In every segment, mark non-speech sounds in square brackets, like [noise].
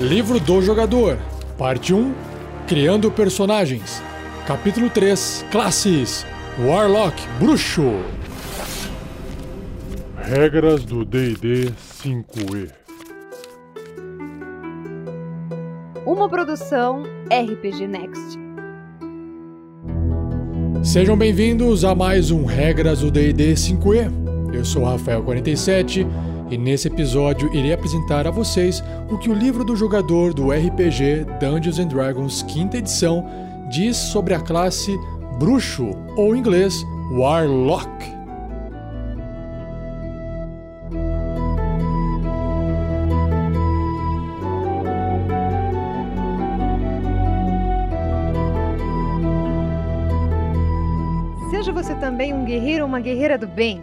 Livro do Jogador, Parte 1 Criando Personagens, Capítulo 3 Classes Warlock Bruxo. Regras do DD 5E. Uma produção RPG Next. Sejam bem-vindos a mais um Regras do D&D 5e. Eu sou Rafael47 e nesse episódio irei apresentar a vocês o que o livro do jogador do RPG Dungeons and Dragons quinta edição diz sobre a classe Bruxo, ou em inglês Warlock. Seja você também um guerreiro ou uma guerreira do bem.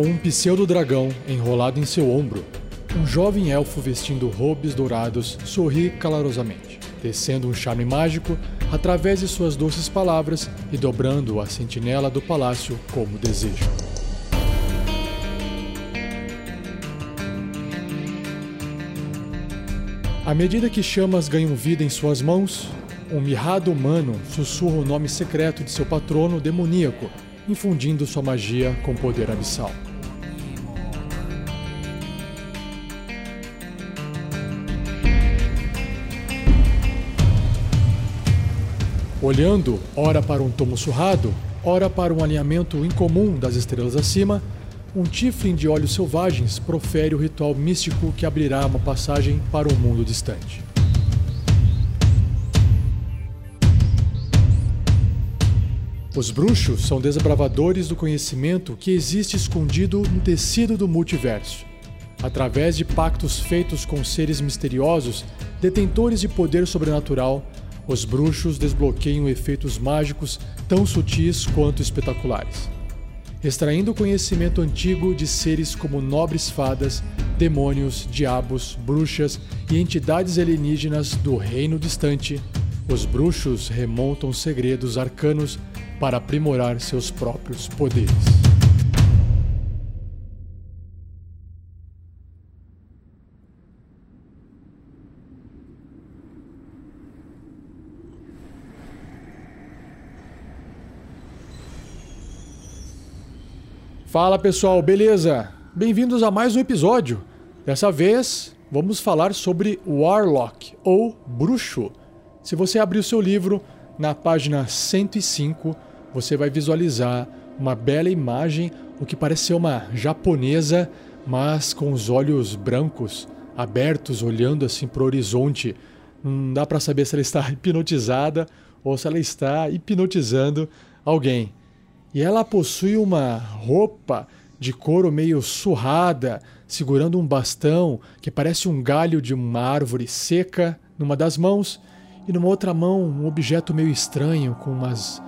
Com um pseudo-dragão enrolado em seu ombro, um jovem elfo vestindo robes dourados sorri calorosamente, tecendo um charme mágico através de suas doces palavras e dobrando a sentinela do palácio como deseja. À medida que chamas ganham vida em suas mãos, um mirrado humano sussurra o nome secreto de seu patrono demoníaco infundindo sua magia com poder abissal. Olhando, ora para um tomo surrado, ora para um alinhamento incomum das estrelas acima, um tiflin de olhos selvagens profere o ritual místico que abrirá uma passagem para um mundo distante. Os bruxos são desbravadores do conhecimento que existe escondido no tecido do multiverso. Através de pactos feitos com seres misteriosos, detentores de poder sobrenatural, os bruxos desbloqueiam efeitos mágicos tão sutis quanto espetaculares. Extraindo conhecimento antigo de seres como nobres fadas, demônios, diabos, bruxas e entidades alienígenas do reino distante, os bruxos remontam segredos arcanos para aprimorar seus próprios poderes. Fala pessoal, beleza? Bem-vindos a mais um episódio. Dessa vez vamos falar sobre Warlock ou Bruxo. Se você abrir o seu livro, na página 105, você vai visualizar uma bela imagem, o que parece ser uma japonesa, mas com os olhos brancos, abertos, olhando assim para o horizonte. Não dá para saber se ela está [laughs] hipnotizada ou se ela está hipnotizando alguém. E ela possui uma roupa de couro meio surrada, segurando um bastão que parece um galho de uma árvore seca numa das mãos e numa outra mão um objeto meio estranho com umas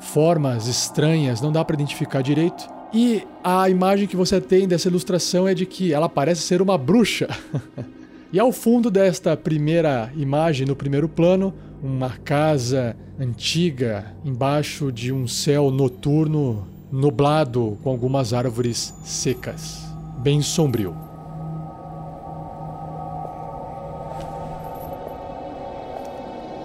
formas estranhas, não dá para identificar direito. E a imagem que você tem dessa ilustração é de que ela parece ser uma bruxa. [laughs] e ao fundo desta primeira imagem, no primeiro plano, uma casa antiga embaixo de um céu noturno nublado com algumas árvores secas, bem sombrio.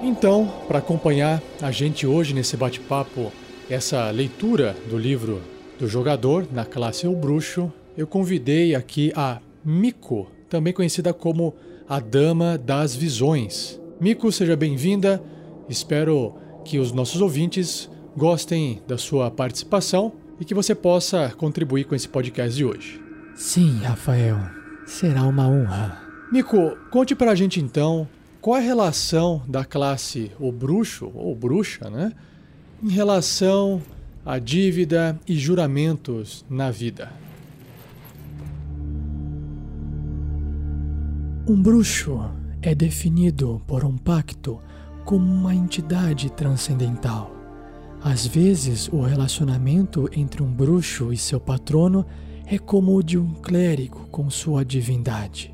Então, para acompanhar a gente hoje nesse bate-papo, essa leitura do livro do jogador na classe O Bruxo, eu convidei aqui a Miko, também conhecida como a Dama das Visões. Miko, seja bem-vinda. Espero que os nossos ouvintes gostem da sua participação e que você possa contribuir com esse podcast de hoje. Sim, Rafael. Será uma honra. Miko, conte pra gente então qual a relação da classe o bruxo ou bruxa, né, em relação à dívida e juramentos na vida? Um bruxo é definido por um pacto como uma entidade transcendental. Às vezes, o relacionamento entre um bruxo e seu patrono é como o de um clérigo com sua divindade,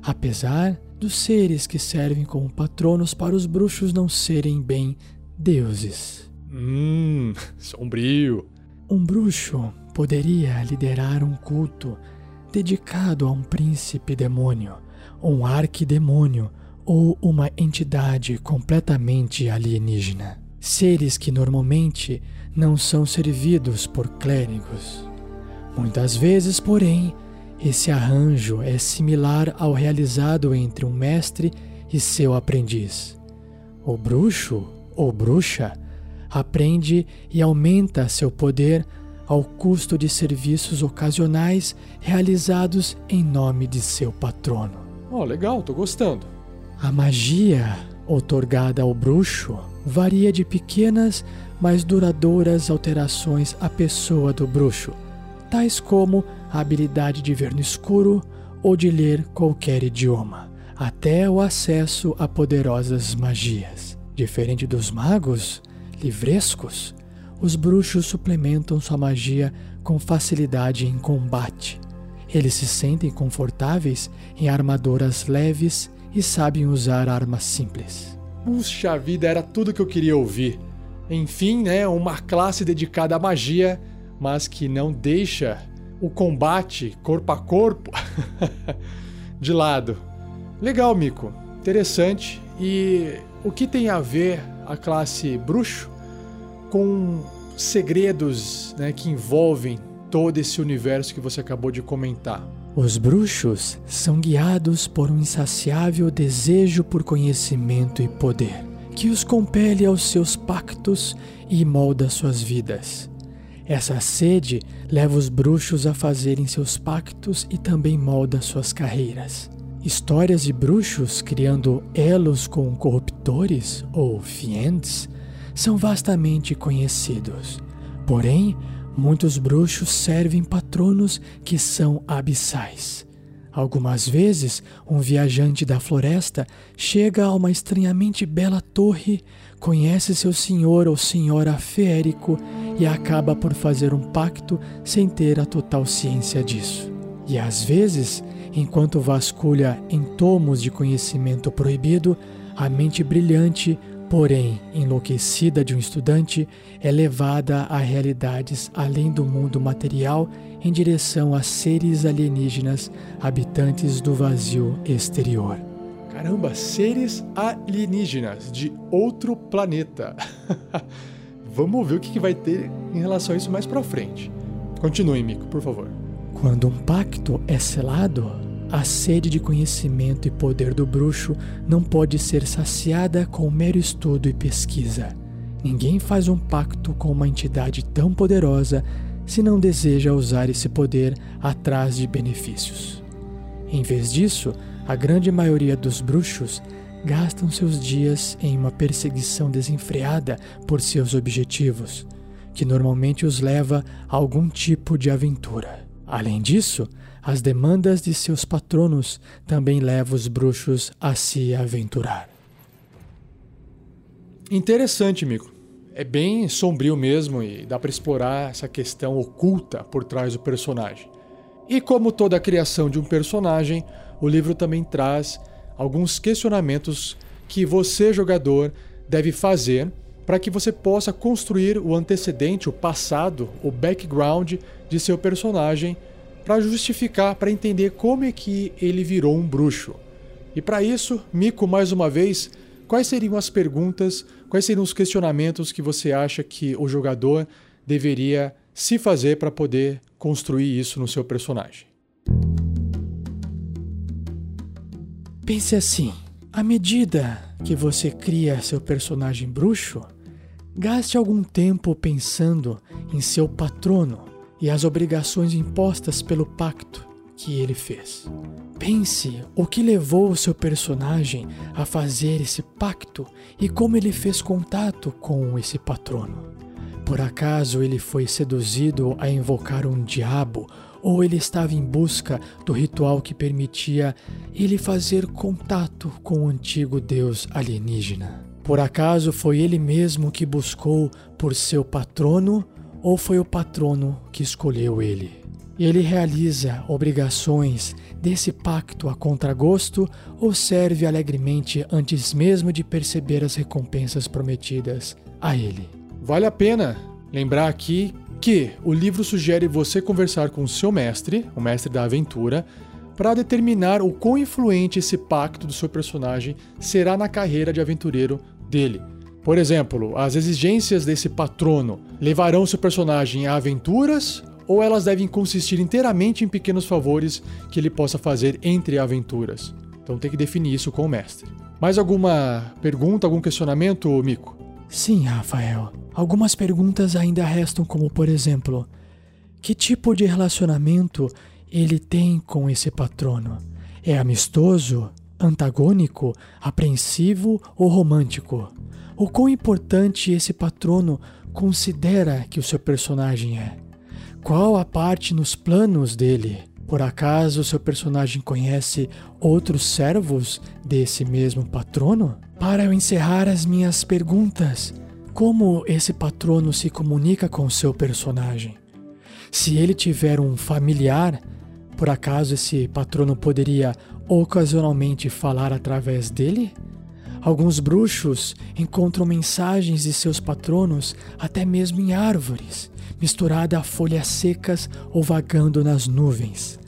apesar dos seres que servem como patronos para os bruxos não serem bem deuses. Hum, sombrio. Um bruxo poderia liderar um culto dedicado a um príncipe demônio, um arquidemônio ou uma entidade completamente alienígena. Seres que normalmente não são servidos por clérigos. Muitas vezes, porém, esse arranjo é similar ao realizado entre um mestre e seu aprendiz. O bruxo ou bruxa aprende e aumenta seu poder ao custo de serviços ocasionais realizados em nome de seu patrono. Oh, legal, tô gostando. A magia otorgada ao bruxo varia de pequenas, mas duradouras alterações à pessoa do bruxo, tais como a habilidade de ver no escuro ou de ler qualquer idioma, até o acesso a poderosas magias. Diferente dos magos livrescos, os bruxos suplementam sua magia com facilidade em combate. Eles se sentem confortáveis em armaduras leves e sabem usar armas simples. Puxa vida, era tudo que eu queria ouvir. Enfim, né, uma classe dedicada à magia, mas que não deixa o combate corpo a corpo [laughs] de lado. Legal, Mico. Interessante. E o que tem a ver a classe bruxo com segredos né, que envolvem todo esse universo que você acabou de comentar. Os bruxos são guiados por um insaciável desejo por conhecimento e poder, que os compele aos seus pactos e molda suas vidas. Essa sede leva os bruxos a fazerem seus pactos e também molda suas carreiras. Histórias de bruxos criando elos com corruptores ou fiends são vastamente conhecidos. Porém, muitos bruxos servem patronos que são abissais. Algumas vezes, um viajante da floresta chega a uma estranhamente bela torre, conhece seu senhor ou senhora feérico e acaba por fazer um pacto sem ter a total ciência disso. E às vezes, enquanto vasculha em tomos de conhecimento proibido, a mente brilhante porém enlouquecida de um estudante, é levada a realidades além do mundo material em direção a seres alienígenas habitantes do vazio exterior. Caramba, seres alienígenas de outro planeta. [laughs] Vamos ver o que vai ter em relação a isso mais pra frente. Continue, Mico, por favor. Quando um pacto é selado, a sede de conhecimento e poder do bruxo não pode ser saciada com mero estudo e pesquisa. Ninguém faz um pacto com uma entidade tão poderosa se não deseja usar esse poder atrás de benefícios. Em vez disso, a grande maioria dos bruxos gastam seus dias em uma perseguição desenfreada por seus objetivos, que normalmente os leva a algum tipo de aventura. Além disso, as demandas de seus patronos também levam os bruxos a se aventurar. Interessante, Mico. É bem sombrio mesmo e dá para explorar essa questão oculta por trás do personagem. E como toda a criação de um personagem, o livro também traz alguns questionamentos que você, jogador, deve fazer para que você possa construir o antecedente, o passado, o background de seu personagem para justificar, para entender como é que ele virou um bruxo. E para isso, Mico, mais uma vez, quais seriam as perguntas, quais seriam os questionamentos que você acha que o jogador deveria se fazer para poder construir isso no seu personagem? Pense assim: à medida que você cria seu personagem bruxo, gaste algum tempo pensando em seu patrono e as obrigações impostas pelo pacto que ele fez. Pense o que levou o seu personagem a fazer esse pacto e como ele fez contato com esse patrono. Por acaso ele foi seduzido a invocar um diabo ou ele estava em busca do ritual que permitia ele fazer contato com o antigo deus alienígena. Por acaso foi ele mesmo que buscou por seu patrono ou foi o patrono que escolheu ele? Ele realiza obrigações desse pacto a contragosto ou serve alegremente antes mesmo de perceber as recompensas prometidas a ele? Vale a pena lembrar aqui que o livro sugere você conversar com o seu mestre, o mestre da aventura, para determinar o quão influente esse pacto do seu personagem será na carreira de aventureiro dele. Por exemplo, as exigências desse patrono levarão seu personagem a aventuras ou elas devem consistir inteiramente em pequenos favores que ele possa fazer entre aventuras. Então tem que definir isso com o mestre. Mais alguma pergunta, algum questionamento, Mico? Sim, Rafael. Algumas perguntas ainda restam, como por exemplo, que tipo de relacionamento ele tem com esse patrono? É amistoso, antagônico, apreensivo ou romântico? O quão importante esse patrono considera que o seu personagem é? Qual a parte nos planos dele? Por acaso seu personagem conhece outros servos desse mesmo patrono? Para eu encerrar as minhas perguntas, como esse patrono se comunica com seu personagem? Se ele tiver um familiar, por acaso esse patrono poderia ocasionalmente falar através dele? Alguns bruxos encontram mensagens de seus patronos até mesmo em árvores misturada a folhas secas ou vagando nas nuvens.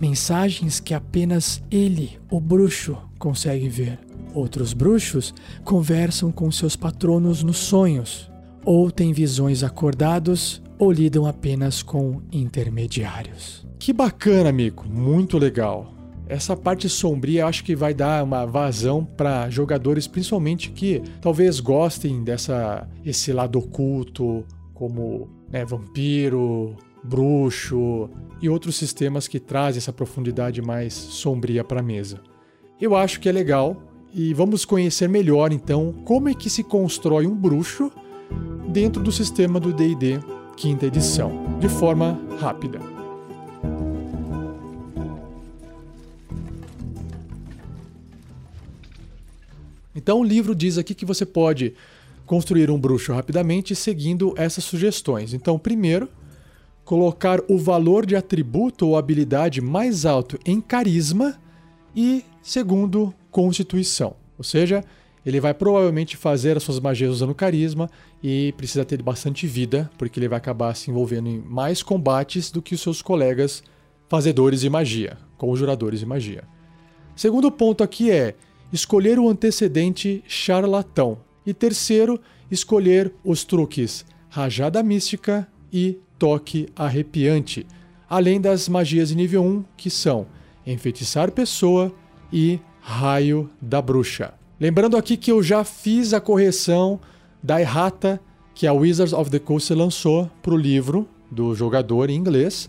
Mensagens que apenas ele, o bruxo, consegue ver. Outros bruxos conversam com seus patronos nos sonhos, ou têm visões acordados, ou lidam apenas com intermediários. Que bacana, amigo, muito legal. Essa parte sombria acho que vai dar uma vazão para jogadores, principalmente que talvez gostem dessa esse lado oculto, como né, vampiro, bruxo e outros sistemas que trazem essa profundidade mais sombria para a mesa. Eu acho que é legal e vamos conhecer melhor então como é que se constrói um bruxo dentro do sistema do D&D quinta edição, de forma rápida. Então o livro diz aqui que você pode construir um bruxo rapidamente seguindo essas sugestões. Então, primeiro, colocar o valor de atributo ou habilidade mais alto em carisma e, segundo, constituição. Ou seja, ele vai provavelmente fazer as suas magias usando carisma e precisa ter bastante vida, porque ele vai acabar se envolvendo em mais combates do que os seus colegas fazedores de magia, conjuradores de magia. Segundo ponto aqui é escolher o antecedente charlatão. E terceiro, escolher os truques Rajada Mística e Toque Arrepiante, além das magias de nível 1, que são Enfeitiçar Pessoa e Raio da Bruxa. Lembrando aqui que eu já fiz a correção da errata que a Wizards of the Coast lançou para o livro do jogador em inglês.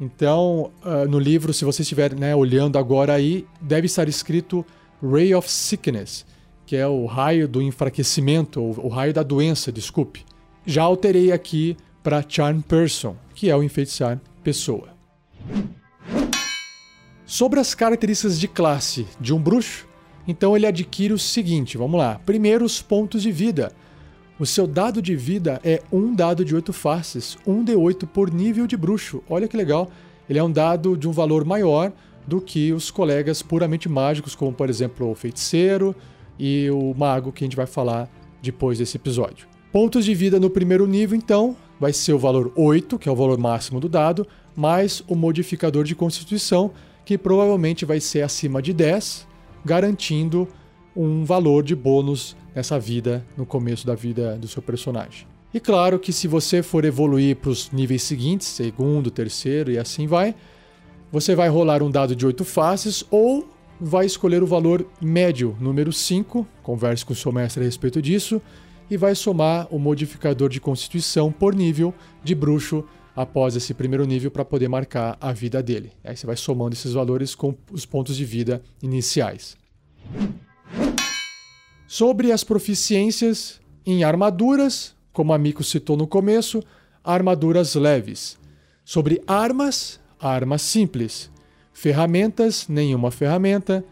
Então, uh, no livro, se você estiver né, olhando agora aí, deve estar escrito Ray of Sickness que é o raio do enfraquecimento, ou o raio da doença, desculpe. Já alterei aqui para Charm Person, que é o enfeitiçar pessoa. Sobre as características de classe de um bruxo, então ele adquire o seguinte, vamos lá. Primeiro, os pontos de vida. O seu dado de vida é um dado de 8 faces, um de 8 por nível de bruxo. Olha que legal. Ele é um dado de um valor maior do que os colegas puramente mágicos, como por exemplo o feiticeiro, e o mago que a gente vai falar depois desse episódio. Pontos de vida no primeiro nível, então, vai ser o valor 8, que é o valor máximo do dado, mais o modificador de constituição, que provavelmente vai ser acima de 10, garantindo um valor de bônus nessa vida, no começo da vida do seu personagem. E claro que se você for evoluir para os níveis seguintes, segundo, terceiro e assim vai, você vai rolar um dado de 8 faces ou vai escolher o valor médio, número 5, converse com o seu mestre a respeito disso, e vai somar o modificador de constituição por nível de bruxo após esse primeiro nível para poder marcar a vida dele. Aí você vai somando esses valores com os pontos de vida iniciais. Sobre as proficiências em armaduras, como a Miko citou no começo, armaduras leves. Sobre armas, arma simples. Ferramentas, nenhuma ferramenta.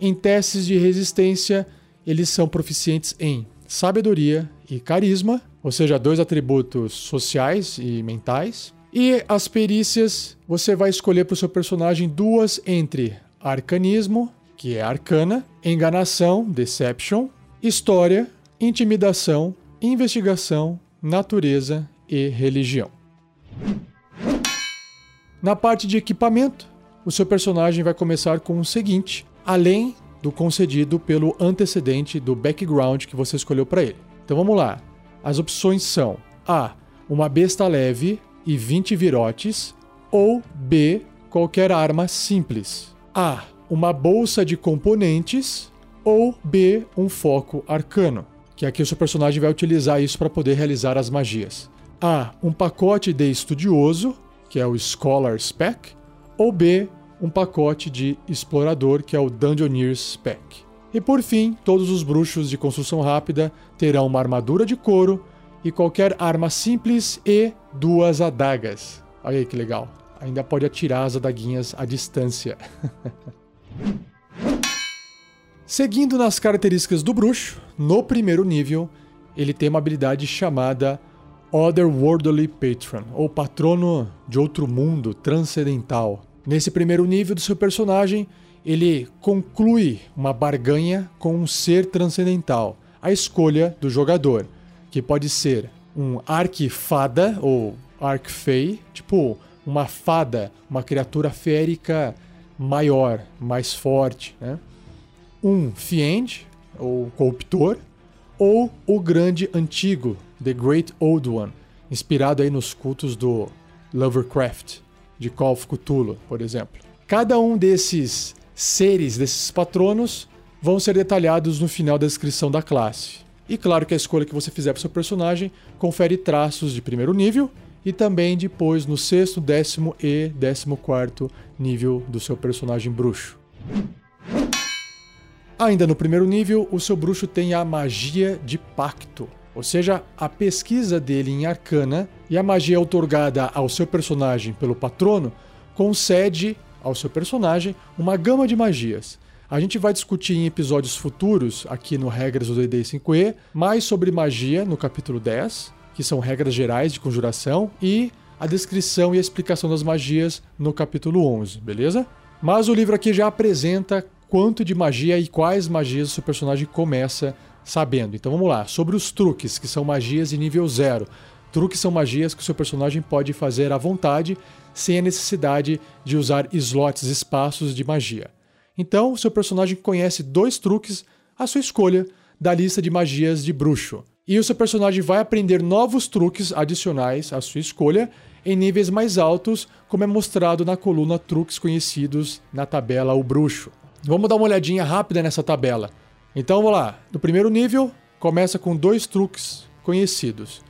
Em testes de resistência, eles são proficientes em sabedoria e carisma, ou seja, dois atributos sociais e mentais. E as perícias, você vai escolher para o seu personagem duas entre arcanismo, que é arcana, enganação, deception, história, intimidação, investigação, natureza e religião. Na parte de equipamento, o seu personagem vai começar com o seguinte, além do concedido pelo antecedente do background que você escolheu para ele. Então vamos lá. As opções são A. Uma besta leve e 20 virotes, ou B. Qualquer arma simples. A. Uma bolsa de componentes, ou B. Um foco arcano, que aqui o seu personagem vai utilizar isso para poder realizar as magias. A. Um pacote de estudioso, que é o Scholar Spec, ou B. Um pacote de explorador, que é o Dungeoneer Spec. E por fim, todos os bruxos de construção rápida terão uma armadura de couro e qualquer arma simples e duas adagas. Olha aí que legal. Ainda pode atirar as adaguinhas à distância. [laughs] Seguindo nas características do bruxo, no primeiro nível, ele tem uma habilidade chamada Otherworldly Patron, ou patrono de outro mundo transcendental. Nesse primeiro nível do seu personagem, ele conclui uma barganha com um ser transcendental, a escolha do jogador, que pode ser um arquifada ou arcfey, tipo uma fada, uma criatura férica maior, mais forte, né? Um fiend ou corruptor, ou o grande antigo, The Great Old One, inspirado aí nos cultos do Lovecraft, de Call of Cthulhu, por exemplo. Cada um desses seres, desses patronos, vão ser detalhados no final da descrição da classe. E claro que a escolha que você fizer para seu personagem confere traços de primeiro nível e também depois no sexto, décimo e décimo quarto nível do seu personagem bruxo. Ainda no primeiro nível, o seu bruxo tem a magia de pacto, ou seja, a pesquisa dele em arcana e a magia otorgada ao seu personagem pelo patrono concede ao seu personagem uma gama de magias. A gente vai discutir em episódios futuros, aqui no Regras do D&D 5e, mais sobre magia no capítulo 10, que são regras gerais de conjuração, e a descrição e a explicação das magias no capítulo 11, beleza? Mas o livro aqui já apresenta quanto de magia e quais magias o seu personagem começa sabendo. Então vamos lá, sobre os truques, que são magias de nível zero. Truques são magias que o seu personagem pode fazer à vontade, sem a necessidade de usar slots, espaços de magia. Então, o seu personagem conhece dois truques à sua escolha da lista de magias de bruxo. E o seu personagem vai aprender novos truques adicionais à sua escolha em níveis mais altos, como é mostrado na coluna Truques Conhecidos na tabela O Bruxo. Vamos dar uma olhadinha rápida nessa tabela. Então vamos lá. No primeiro nível, começa com dois truques conhecidos.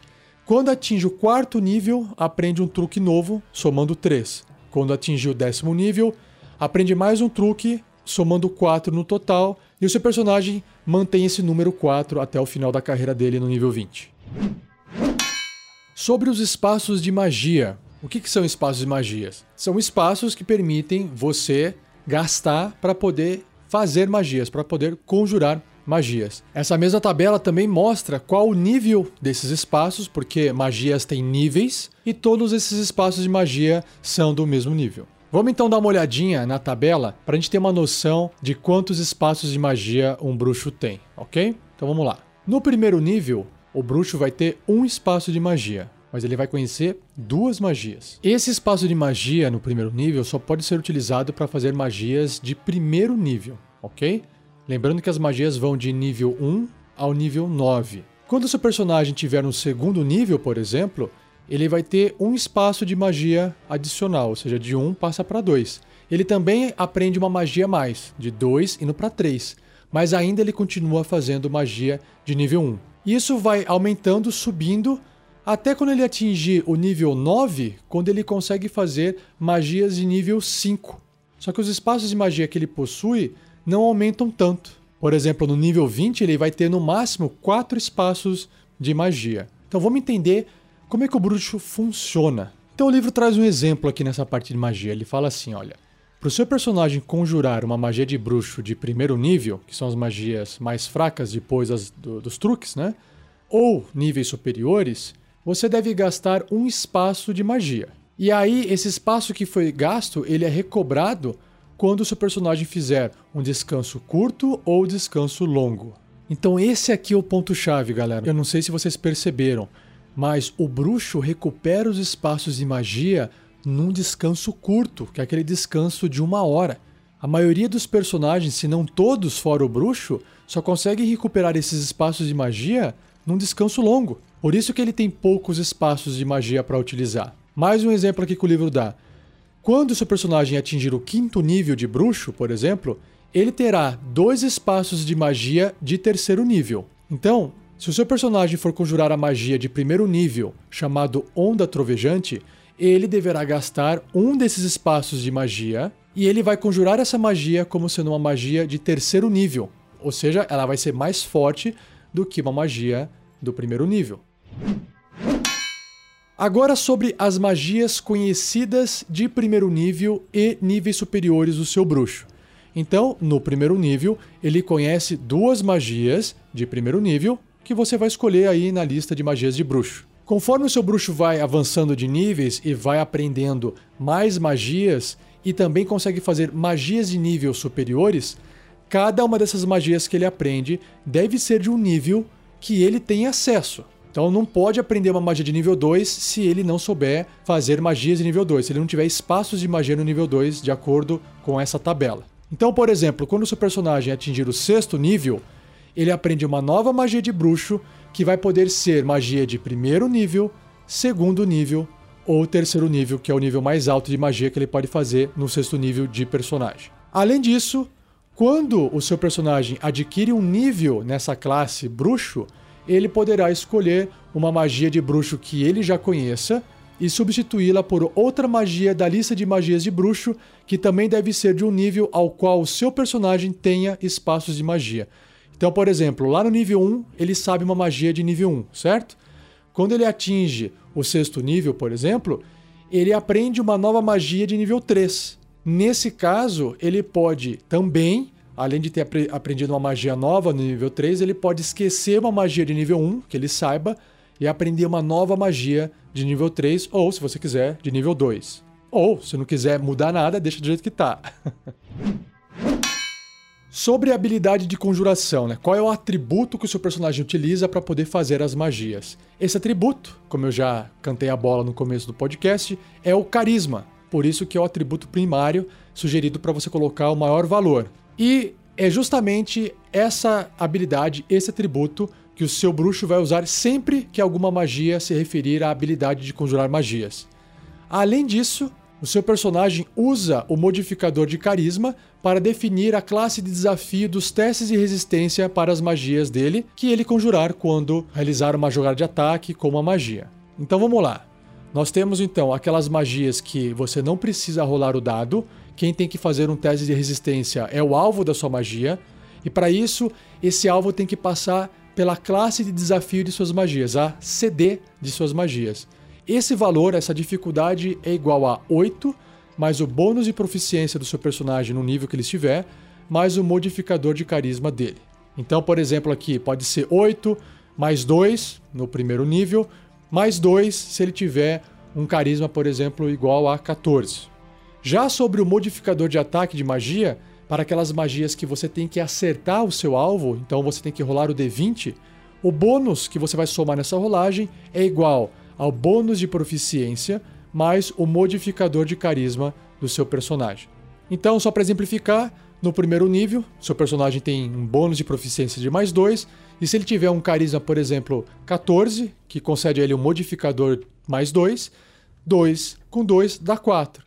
Quando atinge o quarto nível, aprende um truque novo, somando 3. Quando atinge o décimo nível, aprende mais um truque, somando 4 no total, e o seu personagem mantém esse número 4 até o final da carreira dele no nível 20. Sobre os espaços de magia. O que, que são espaços de magias? São espaços que permitem você gastar para poder fazer magias, para poder conjurar magias. Essa mesma tabela também mostra qual o nível desses espaços, porque magias têm níveis e todos esses espaços de magia são do mesmo nível. Vamos então dar uma olhadinha na tabela para a gente ter uma noção de quantos espaços de magia um bruxo tem, ok? Então vamos lá. No primeiro nível, o bruxo vai ter um espaço de magia mas ele vai conhecer duas magias. Esse espaço de magia no primeiro nível só pode ser utilizado para fazer magias de primeiro nível, ok? Lembrando que as magias vão de nível 1 ao nível 9. Quando seu personagem tiver no segundo nível, por exemplo, ele vai ter um espaço de magia adicional, ou seja, de 1 passa para 2. Ele também aprende uma magia a mais, de 2 indo para 3, mas ainda ele continua fazendo magia de nível 1. Isso vai aumentando, subindo até quando ele atingir o nível 9, quando ele consegue fazer magias de nível 5. Só que os espaços de magia que ele possui não aumentam tanto. Por exemplo, no nível 20 ele vai ter no máximo 4 espaços de magia. Então vamos entender como é que o bruxo funciona. Então o livro traz um exemplo aqui nessa parte de magia. Ele fala assim: olha, para o seu personagem conjurar uma magia de bruxo de primeiro nível, que são as magias mais fracas depois do, dos truques, né? Ou níveis superiores, você deve gastar um espaço de magia. E aí, esse espaço que foi gasto, ele é recobrado quando o seu personagem fizer um descanso curto ou descanso longo. Então esse aqui é o ponto chave, galera. Eu não sei se vocês perceberam, mas o bruxo recupera os espaços de magia num descanso curto, que é aquele descanso de uma hora. A maioria dos personagens, se não todos fora o bruxo, só conseguem recuperar esses espaços de magia num descanso longo. Por isso que ele tem poucos espaços de magia para utilizar. Mais um exemplo aqui que o livro dá. Quando seu personagem atingir o quinto nível de bruxo, por exemplo, ele terá dois espaços de magia de terceiro nível. Então, se o seu personagem for conjurar a magia de primeiro nível, chamado Onda Trovejante, ele deverá gastar um desses espaços de magia e ele vai conjurar essa magia como sendo uma magia de terceiro nível. Ou seja, ela vai ser mais forte do que uma magia do primeiro nível. Agora sobre as magias conhecidas de primeiro nível e níveis superiores do seu bruxo. Então, no primeiro nível, ele conhece duas magias de primeiro nível que você vai escolher aí na lista de magias de bruxo. Conforme o seu bruxo vai avançando de níveis e vai aprendendo mais magias e também consegue fazer magias de nível superiores, cada uma dessas magias que ele aprende deve ser de um nível que ele tem acesso. Então não pode aprender uma magia de nível 2 se ele não souber fazer magias de nível 2, se ele não tiver espaços de magia no nível 2 de acordo com essa tabela. Então, por exemplo, quando o seu personagem atingir o sexto nível, ele aprende uma nova magia de bruxo que vai poder ser magia de primeiro nível, segundo nível ou terceiro nível, que é o nível mais alto de magia que ele pode fazer no sexto nível de personagem. Além disso, quando o seu personagem adquire um nível nessa classe bruxo, ele poderá escolher uma magia de bruxo que ele já conheça e substituí-la por outra magia da lista de magias de bruxo, que também deve ser de um nível ao qual o seu personagem tenha espaços de magia. Então, por exemplo, lá no nível 1, ele sabe uma magia de nível 1, certo? Quando ele atinge o sexto nível, por exemplo, ele aprende uma nova magia de nível 3. Nesse caso, ele pode também além de ter aprendido uma magia nova no nível 3, ele pode esquecer uma magia de nível 1, que ele saiba, e aprender uma nova magia de nível 3, ou, se você quiser, de nível 2. Ou, se não quiser mudar nada, deixa do jeito que tá. [laughs] Sobre a habilidade de conjuração, né? qual é o atributo que o seu personagem utiliza para poder fazer as magias? Esse atributo, como eu já cantei a bola no começo do podcast, é o carisma. Por isso que é o atributo primário sugerido para você colocar o maior valor. E é justamente essa habilidade, esse atributo, que o seu bruxo vai usar sempre que alguma magia se referir à habilidade de conjurar magias. Além disso, o seu personagem usa o modificador de carisma para definir a classe de desafio dos testes de resistência para as magias dele, que ele conjurar quando realizar uma jogada de ataque com uma magia. Então vamos lá. Nós temos então aquelas magias que você não precisa rolar o dado, quem tem que fazer um teste de resistência é o alvo da sua magia, e para isso, esse alvo tem que passar pela classe de desafio de suas magias, a CD de suas magias. Esse valor, essa dificuldade é igual a 8, mais o bônus de proficiência do seu personagem no nível que ele estiver, mais o modificador de carisma dele. Então, por exemplo, aqui pode ser 8 mais 2 no primeiro nível, mais 2 se ele tiver um carisma, por exemplo, igual a 14. Já sobre o modificador de ataque de magia, para aquelas magias que você tem que acertar o seu alvo, então você tem que rolar o D20, o bônus que você vai somar nessa rolagem é igual ao bônus de proficiência mais o modificador de carisma do seu personagem. Então, só para exemplificar, no primeiro nível, seu personagem tem um bônus de proficiência de mais 2, e se ele tiver um carisma, por exemplo, 14, que concede a ele um modificador mais 2, 2 com 2 dá 4.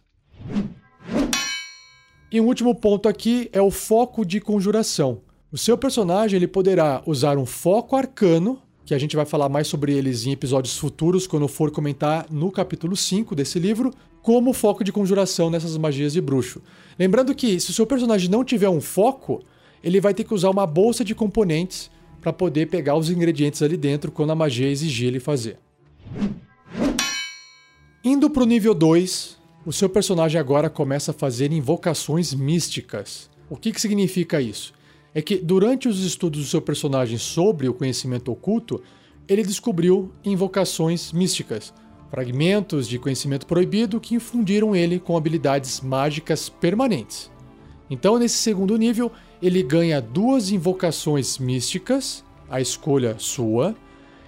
E um último ponto aqui é o foco de conjuração. O seu personagem ele poderá usar um foco arcano, que a gente vai falar mais sobre eles em episódios futuros quando for comentar no capítulo 5 desse livro, como foco de conjuração nessas magias de bruxo. Lembrando que se o seu personagem não tiver um foco, ele vai ter que usar uma bolsa de componentes para poder pegar os ingredientes ali dentro quando a magia exigir ele fazer. Indo para o nível 2, o seu personagem agora começa a fazer invocações místicas. O que, que significa isso? É que durante os estudos do seu personagem sobre o conhecimento oculto, ele descobriu invocações místicas, fragmentos de conhecimento proibido que infundiram ele com habilidades mágicas permanentes. Então, nesse segundo nível, ele ganha duas invocações místicas, a escolha sua,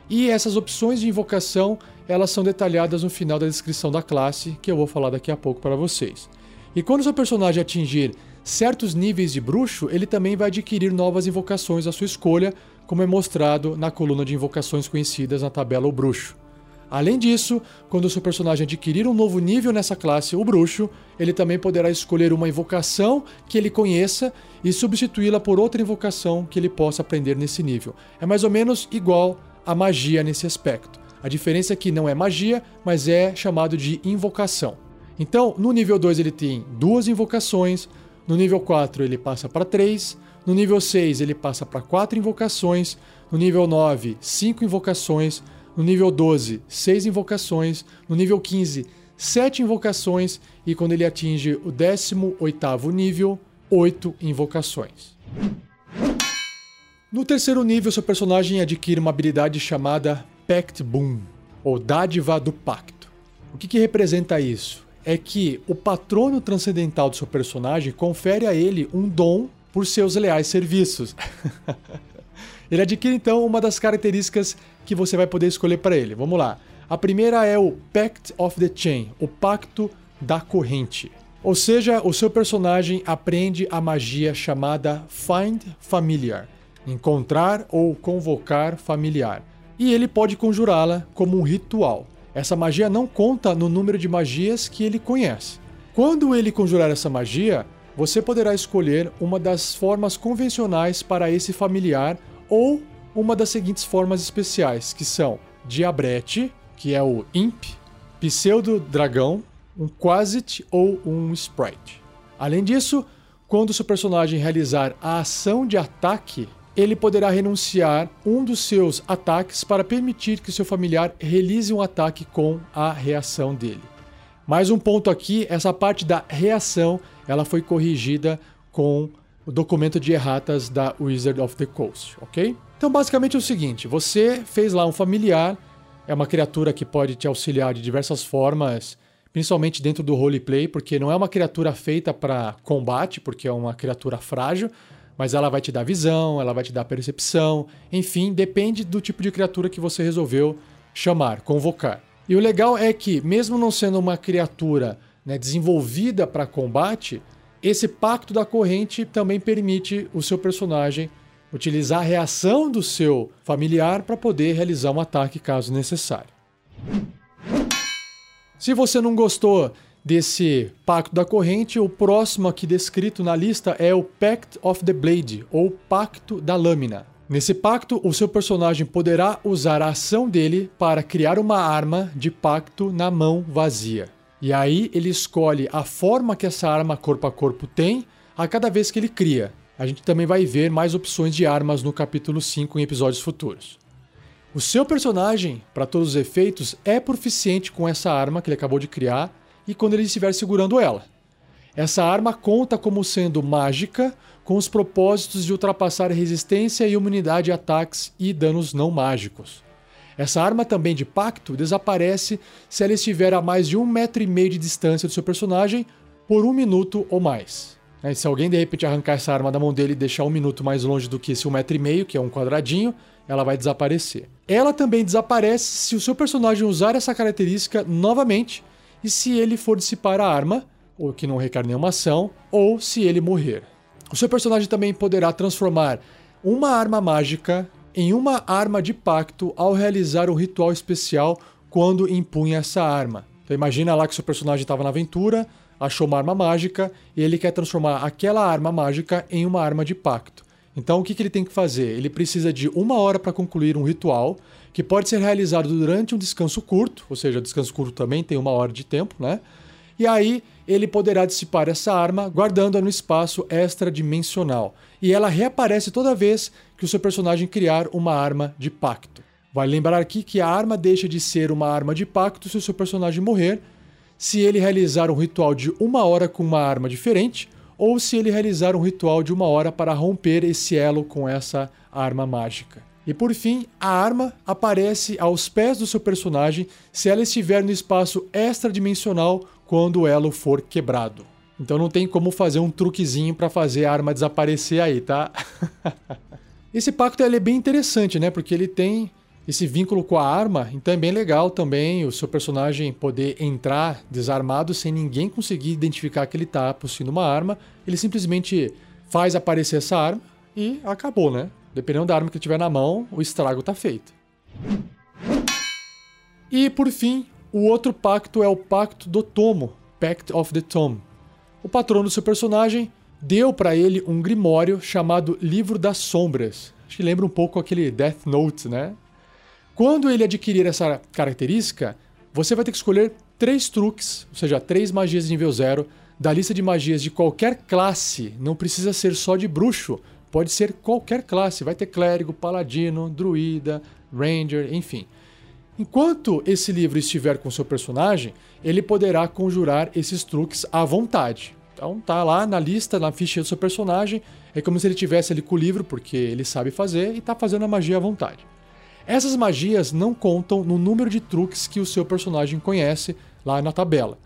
e essas opções de invocação elas são detalhadas no final da descrição da classe, que eu vou falar daqui a pouco para vocês. E quando seu personagem atingir certos níveis de bruxo, ele também vai adquirir novas invocações à sua escolha, como é mostrado na coluna de invocações conhecidas na tabela O Bruxo. Além disso, quando o seu personagem adquirir um novo nível nessa classe, o Bruxo, ele também poderá escolher uma invocação que ele conheça e substituí-la por outra invocação que ele possa aprender nesse nível. É mais ou menos igual à magia nesse aspecto. A diferença é que não é magia, mas é chamado de invocação. Então, no nível 2 ele tem duas invocações, no nível 4 ele passa para 3, no nível 6 ele passa para 4 invocações, no nível 9, 5 invocações, no nível 12, 6 invocações, no nível 15, 7 invocações e quando ele atinge o 18º nível, 8 invocações. No terceiro nível, seu personagem adquire uma habilidade chamada Pact Boom, ou Dádiva do Pacto. O que, que representa isso? É que o patrono transcendental do seu personagem confere a ele um dom por seus leais serviços. [laughs] ele adquire então uma das características que você vai poder escolher para ele. Vamos lá. A primeira é o Pact of the Chain, o Pacto da Corrente. Ou seja, o seu personagem aprende a magia chamada Find Familiar, encontrar ou convocar familiar e ele pode conjurá-la como um ritual. Essa magia não conta no número de magias que ele conhece. Quando ele conjurar essa magia, você poderá escolher uma das formas convencionais para esse familiar ou uma das seguintes formas especiais, que são Diabrete, que é o Imp, Pseudo-Dragão, um Quasit ou um Sprite. Além disso, quando seu personagem realizar a ação de ataque, ele poderá renunciar um dos seus ataques para permitir que seu familiar realize um ataque com a reação dele. Mais um ponto aqui, essa parte da reação, ela foi corrigida com o documento de erratas da Wizard of the Coast, ok? Então, basicamente é o seguinte: você fez lá um familiar, é uma criatura que pode te auxiliar de diversas formas, principalmente dentro do roleplay, porque não é uma criatura feita para combate, porque é uma criatura frágil, mas ela vai te dar visão, ela vai te dar percepção, enfim, depende do tipo de criatura que você resolveu chamar, convocar. E o legal é que, mesmo não sendo uma criatura né, desenvolvida para combate, esse pacto da corrente também permite o seu personagem utilizar a reação do seu familiar para poder realizar um ataque caso necessário. Se você não gostou desse Pacto da Corrente, o próximo aqui descrito na lista é o Pact of the Blade, ou Pacto da Lâmina. Nesse pacto, o seu personagem poderá usar a ação dele para criar uma arma de pacto na mão vazia. E aí ele escolhe a forma que essa arma corpo a corpo tem a cada vez que ele cria. A gente também vai ver mais opções de armas no capítulo 5 em episódios futuros. O seu personagem, para todos os efeitos, é proficiente com essa arma que ele acabou de criar e quando ele estiver segurando ela. Essa arma conta como sendo mágica, com os propósitos de ultrapassar resistência e imunidade a ataques e danos não mágicos. Essa arma também de pacto desaparece se ela estiver a mais de um metro e meio de distância do seu personagem por um minuto ou mais. Se alguém de repente arrancar essa arma da mão dele e deixar um minuto mais longe do que esse um metro e meio, que é um quadradinho, ela vai desaparecer. Ela também desaparece se o seu personagem usar essa característica novamente e se ele for dissipar a arma, ou que não requer nenhuma ação, ou se ele morrer. O seu personagem também poderá transformar uma arma mágica em uma arma de pacto ao realizar um ritual especial quando impunha essa arma. Então imagina lá que seu personagem estava na aventura, achou uma arma mágica e ele quer transformar aquela arma mágica em uma arma de pacto. Então o que, que ele tem que fazer? Ele precisa de uma hora para concluir um ritual que pode ser realizado durante um descanso curto, ou seja, descanso curto também tem uma hora de tempo, né? E aí ele poderá dissipar essa arma, guardando-a no espaço extradimensional. E ela reaparece toda vez que o seu personagem criar uma arma de pacto. Vale lembrar aqui que a arma deixa de ser uma arma de pacto se o seu personagem morrer, se ele realizar um ritual de uma hora com uma arma diferente, ou se ele realizar um ritual de uma hora para romper esse elo com essa arma mágica. E por fim, a arma aparece aos pés do seu personagem se ela estiver no espaço extradimensional quando o elo for quebrado. Então não tem como fazer um truquezinho para fazer a arma desaparecer aí, tá? [laughs] Esse pacto é bem interessante, né? Porque ele tem esse vínculo com a arma, então é bem legal também o seu personagem poder entrar desarmado sem ninguém conseguir identificar que ele está possuindo uma arma. Ele simplesmente faz aparecer essa arma e acabou, né? Dependendo da arma que tiver na mão, o estrago está feito. E por fim, o outro pacto é o Pacto do Tomo, Pact of the Tome. O patrono do seu personagem deu para ele um grimório chamado Livro das Sombras. Acho que lembra um pouco aquele Death Note, né? Quando ele adquirir essa característica, você vai ter que escolher três truques, ou seja, três magias de nível zero, da lista de magias de qualquer classe. Não precisa ser só de bruxo, pode ser qualquer classe. Vai ter clérigo, paladino, druida, ranger, enfim. Enquanto esse livro estiver com seu personagem, ele poderá conjurar esses truques à vontade. Então tá lá na lista, na ficha do seu personagem, é como se ele tivesse ali com o livro, porque ele sabe fazer e está fazendo a magia à vontade. Essas magias não contam no número de truques que o seu personagem conhece lá na tabela.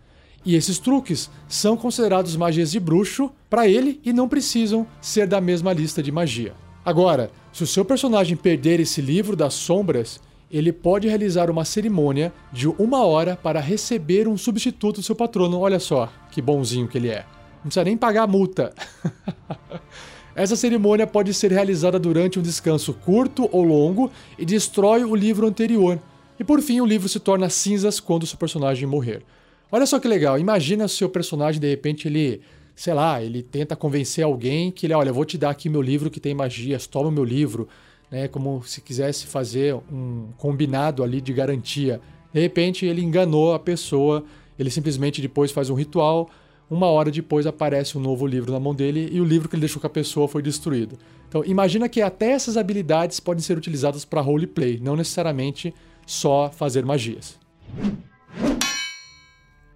E esses truques são considerados magias de bruxo para ele e não precisam ser da mesma lista de magia. Agora, se o seu personagem perder esse livro das sombras, ele pode realizar uma cerimônia de uma hora para receber um substituto do seu patrono. Olha só que bonzinho que ele é. Não precisa nem pagar a multa. [laughs] Essa cerimônia pode ser realizada durante um descanso curto ou longo e destrói o livro anterior. E por fim, o livro se torna cinzas quando o seu personagem morrer. Olha só que legal, imagina se o personagem de repente ele, sei lá, ele tenta convencer alguém que ele, olha, vou te dar aqui meu livro que tem magias, toma o meu livro, né, como se quisesse fazer um combinado ali de garantia. De repente ele enganou a pessoa, ele simplesmente depois faz um ritual, uma hora depois aparece um novo livro na mão dele e o livro que ele deixou com a pessoa foi destruído. Então, imagina que até essas habilidades podem ser utilizadas para roleplay, não necessariamente só fazer magias.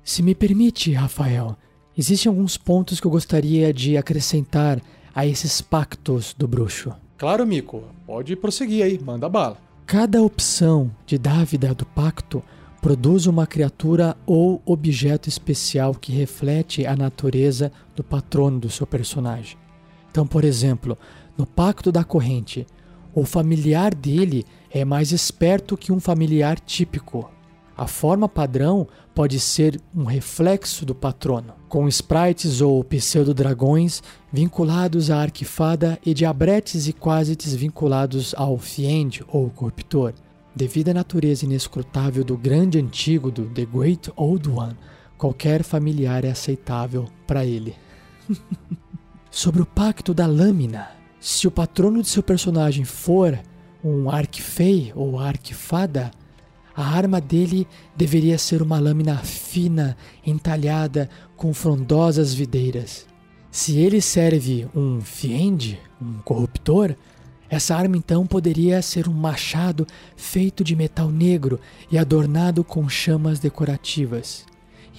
Se me permite, Rafael, existem alguns pontos que eu gostaria de acrescentar a esses pactos do bruxo. Claro, Mico, pode prosseguir aí, manda bala. Cada opção de dávida do pacto produz uma criatura ou objeto especial que reflete a natureza do patrono do seu personagem. Então, por exemplo, no Pacto da Corrente, o familiar dele é mais esperto que um familiar típico. A forma padrão pode ser um reflexo do patrono, com sprites ou pseudo-dragões vinculados à arquifada e diabretes e quasites vinculados ao fiend ou corruptor. Devido à natureza inescrutável do grande antigo do The Great Old One, qualquer familiar é aceitável para ele. [laughs] Sobre o pacto da lâmina, se o patrono de seu personagem for um arquifei ou arquifada, a arma dele deveria ser uma lâmina fina, entalhada com frondosas videiras. Se ele serve um fiend, um corruptor, essa arma então poderia ser um machado feito de metal negro e adornado com chamas decorativas.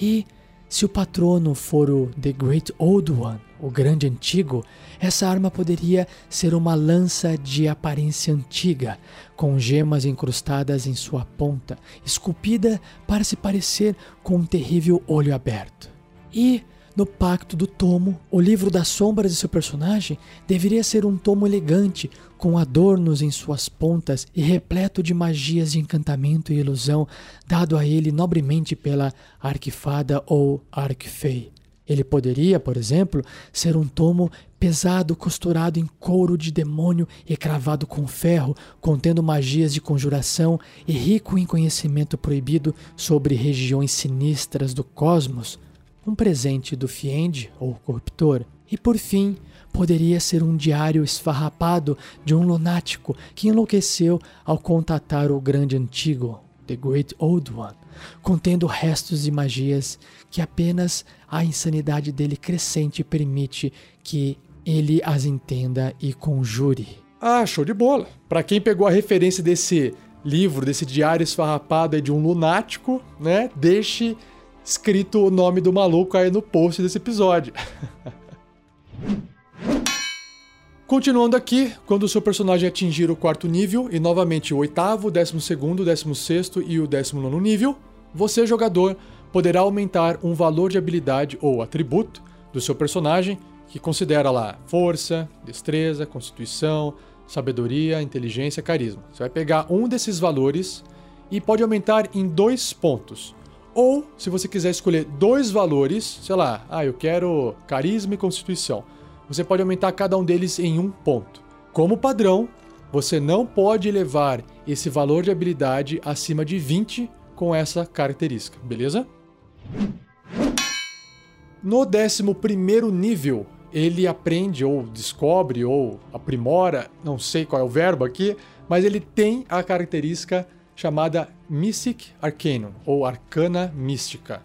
E, se o patrono for o The Great Old One, o grande antigo, essa arma poderia ser uma lança de aparência antiga, com gemas incrustadas em sua ponta, esculpida para se parecer com um terrível olho aberto. E, no Pacto do Tomo, o livro das sombras de seu personagem deveria ser um tomo elegante, com adornos em suas pontas e repleto de magias de encantamento e ilusão, dado a ele nobremente pela arquifada ou arquifei. Ele poderia, por exemplo, ser um tomo pesado costurado em couro de demônio e cravado com ferro, contendo magias de conjuração e rico em conhecimento proibido sobre regiões sinistras do cosmos, um presente do Fiend ou corruptor, e por fim, poderia ser um diário esfarrapado de um lunático que enlouqueceu ao contatar o grande antigo, The Great Old One, contendo restos de magias que apenas a insanidade dele crescente permite que ele as entenda e conjure. Ah, show de bola. Para quem pegou a referência desse livro, desse diário esfarrapado de um lunático, né? Deixe escrito o nome do maluco aí no post desse episódio. [laughs] Continuando aqui, quando o seu personagem atingir o quarto nível e novamente o oitavo, décimo segundo, décimo sexto e o décimo nono nível, você, jogador, poderá aumentar um valor de habilidade ou atributo do seu personagem que considera lá força, destreza, constituição, sabedoria, inteligência, carisma. Você vai pegar um desses valores e pode aumentar em dois pontos. Ou, se você quiser escolher dois valores, sei lá, ah, eu quero carisma e constituição, você pode aumentar cada um deles em um ponto. Como padrão, você não pode elevar esse valor de habilidade acima de 20 com essa característica, beleza? No 11 nível, ele aprende ou descobre ou aprimora, não sei qual é o verbo aqui, mas ele tem a característica chamada Mystic Arcanum ou Arcana Mística.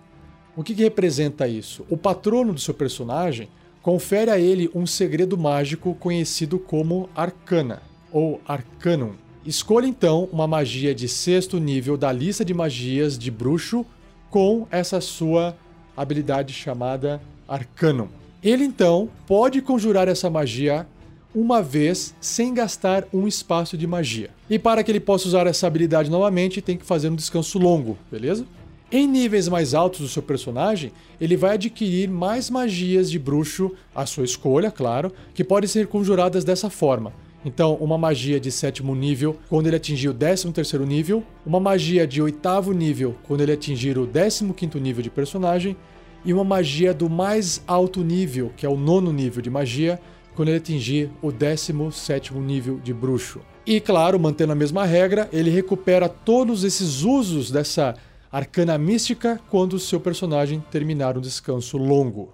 O que, que representa isso? O patrono do seu personagem confere a ele um segredo mágico conhecido como Arcana ou Arcanum. Escolha então uma magia de sexto nível da lista de magias de bruxo com essa sua habilidade chamada Arcanum. Ele então pode conjurar essa magia uma vez sem gastar um espaço de magia. E para que ele possa usar essa habilidade novamente, tem que fazer um descanso longo, beleza? Em níveis mais altos do seu personagem, ele vai adquirir mais magias de bruxo, à sua escolha, claro, que podem ser conjuradas dessa forma. Então, uma magia de sétimo nível quando ele atingir o décimo terceiro nível, uma magia de oitavo nível quando ele atingir o décimo quinto nível de personagem, e uma magia do mais alto nível, que é o nono nível de magia, quando ele atingir o 17 nível de bruxo. E claro, mantendo a mesma regra, ele recupera todos esses usos dessa arcana mística quando o seu personagem terminar um descanso longo.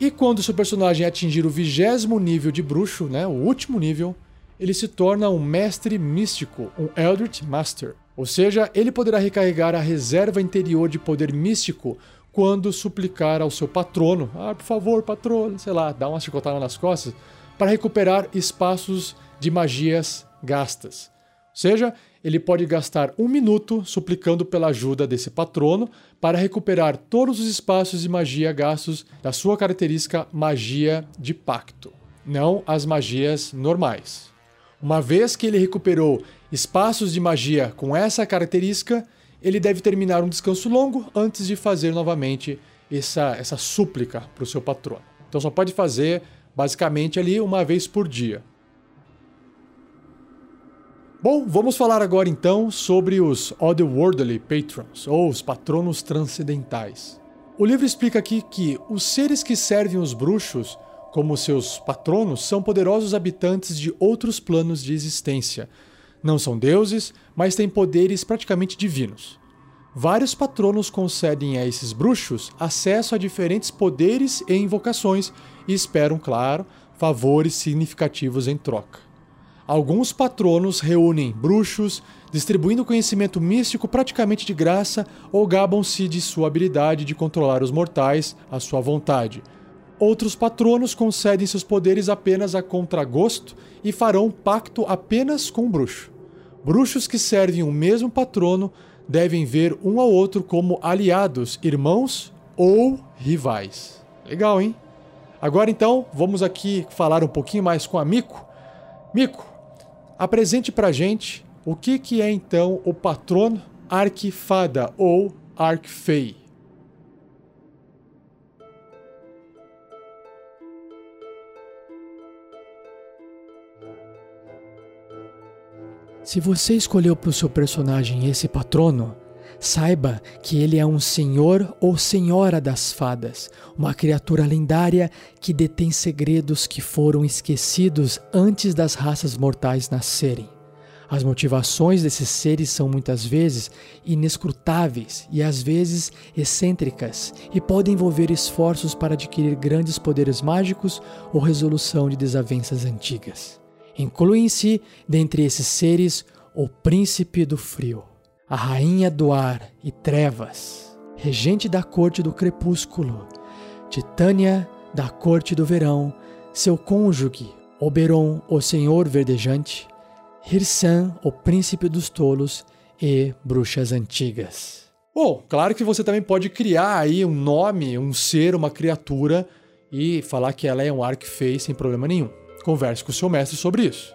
E quando seu personagem atingir o vigésimo nível de bruxo, né, o último nível, ele se torna um mestre místico, um Eldritch Master. Ou seja, ele poderá recarregar a reserva interior de poder místico quando suplicar ao seu patrono, ah, por favor, patrono, sei lá, dá uma chicotada nas costas, para recuperar espaços de magias gastas. Ou seja, ele pode gastar um minuto suplicando pela ajuda desse patrono para recuperar todos os espaços de magia gastos da sua característica magia de pacto, não as magias normais. Uma vez que ele recuperou espaços de magia com essa característica, ele deve terminar um descanso longo antes de fazer novamente essa, essa súplica para o seu patrono. Então só pode fazer basicamente ali uma vez por dia. Bom, vamos falar agora então sobre os Otherworldly Patrons, ou os patronos transcendentais. O livro explica aqui que os seres que servem os bruxos como seus patronos são poderosos habitantes de outros planos de existência, não são deuses, mas têm poderes praticamente divinos. Vários patronos concedem a esses bruxos acesso a diferentes poderes e invocações e esperam, claro, favores significativos em troca. Alguns patronos reúnem bruxos, distribuindo conhecimento místico praticamente de graça ou gabam-se de sua habilidade de controlar os mortais à sua vontade. Outros patronos concedem seus poderes apenas a contragosto e farão um pacto apenas com o bruxo. Bruxos que servem o mesmo patrono devem ver um ao outro como aliados, irmãos ou rivais. Legal, hein? Agora então, vamos aqui falar um pouquinho mais com a Mico. Mico, apresente pra gente o que, que é então o patrono Arquifada ou Arcfei. Se você escolheu para o seu personagem esse patrono, saiba que ele é um senhor ou senhora das fadas, uma criatura lendária que detém segredos que foram esquecidos antes das raças mortais nascerem. As motivações desses seres são muitas vezes inescrutáveis e às vezes excêntricas e podem envolver esforços para adquirir grandes poderes mágicos ou resolução de desavenças antigas. Incluem-se dentre esses seres o príncipe do frio, a rainha do ar e trevas, regente da corte do crepúsculo, Titânia da corte do verão, seu cônjuge, Oberon, o senhor verdejante, Hirsan, o príncipe dos tolos e bruxas antigas. Bom, claro que você também pode criar aí um nome, um ser, uma criatura e falar que ela é um Arcfey sem problema nenhum. Converse com seu mestre sobre isso.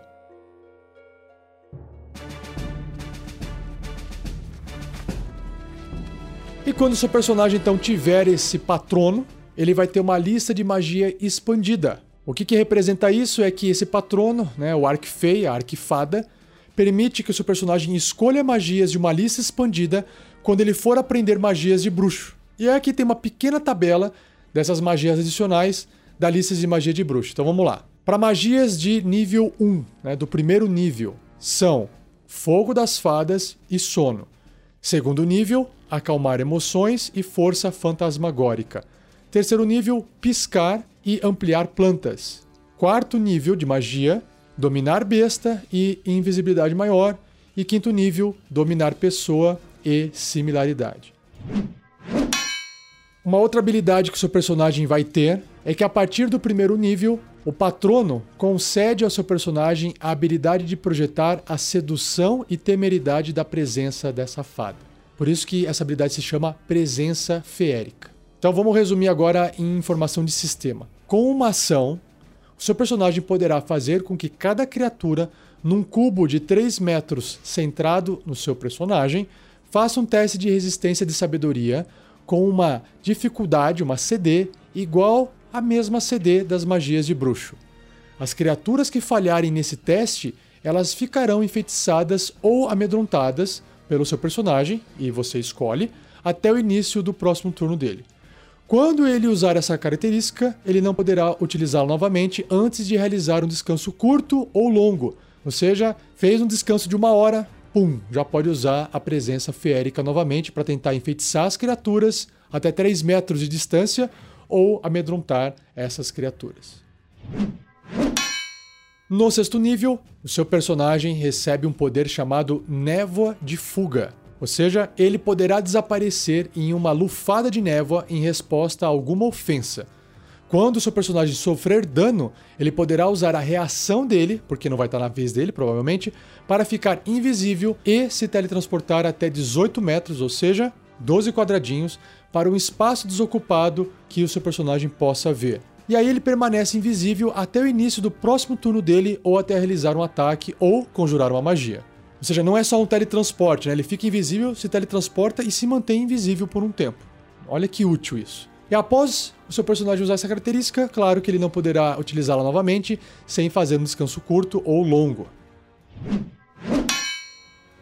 E quando seu personagem então tiver esse patrono, ele vai ter uma lista de magia expandida. O que, que representa isso é que esse patrono, né, o Arcfey, a Arquifada, permite que o seu personagem escolha magias de uma lista expandida quando ele for aprender magias de bruxo. E aqui tem uma pequena tabela dessas magias adicionais da lista de magia de bruxo. Então vamos lá. Para magias de nível 1, né, do primeiro nível, são Fogo das Fadas e Sono. Segundo nível, Acalmar Emoções e Força Fantasmagórica. Terceiro nível, Piscar e Ampliar Plantas. Quarto nível de magia, Dominar Besta e Invisibilidade Maior. E quinto nível, Dominar Pessoa e Similaridade. Uma outra habilidade que o seu personagem vai ter é que a partir do primeiro nível, o patrono concede ao seu personagem a habilidade de projetar a sedução e temeridade da presença dessa fada. Por isso que essa habilidade se chama presença feérica. Então vamos resumir agora em informação de sistema. Com uma ação, o seu personagem poderá fazer com que cada criatura num cubo de 3 metros centrado no seu personagem faça um teste de resistência de sabedoria com uma dificuldade, uma CD, igual à mesma CD das magias de bruxo. As criaturas que falharem nesse teste, elas ficarão enfeitiçadas ou amedrontadas pelo seu personagem, e você escolhe, até o início do próximo turno dele. Quando ele usar essa característica, ele não poderá utilizá-la novamente antes de realizar um descanso curto ou longo. Ou seja, fez um descanso de uma hora, pum, já pode usar a presença feérica novamente para tentar enfeitiçar as criaturas até 3 metros de distância ou amedrontar essas criaturas. No sexto nível, o seu personagem recebe um poder chamado Névoa de Fuga. Ou seja, ele poderá desaparecer em uma lufada de névoa em resposta a alguma ofensa. Quando o seu personagem sofrer dano, ele poderá usar a reação dele, porque não vai estar na vez dele, provavelmente, para ficar invisível e se teletransportar até 18 metros, ou seja, 12 quadradinhos, para um espaço desocupado que o seu personagem possa ver. E aí ele permanece invisível até o início do próximo turno dele ou até realizar um ataque ou conjurar uma magia. Ou seja, não é só um teletransporte, né? ele fica invisível, se teletransporta e se mantém invisível por um tempo. Olha que útil isso. E após o seu personagem usar essa característica, claro que ele não poderá utilizá-la novamente sem fazer um descanso curto ou longo.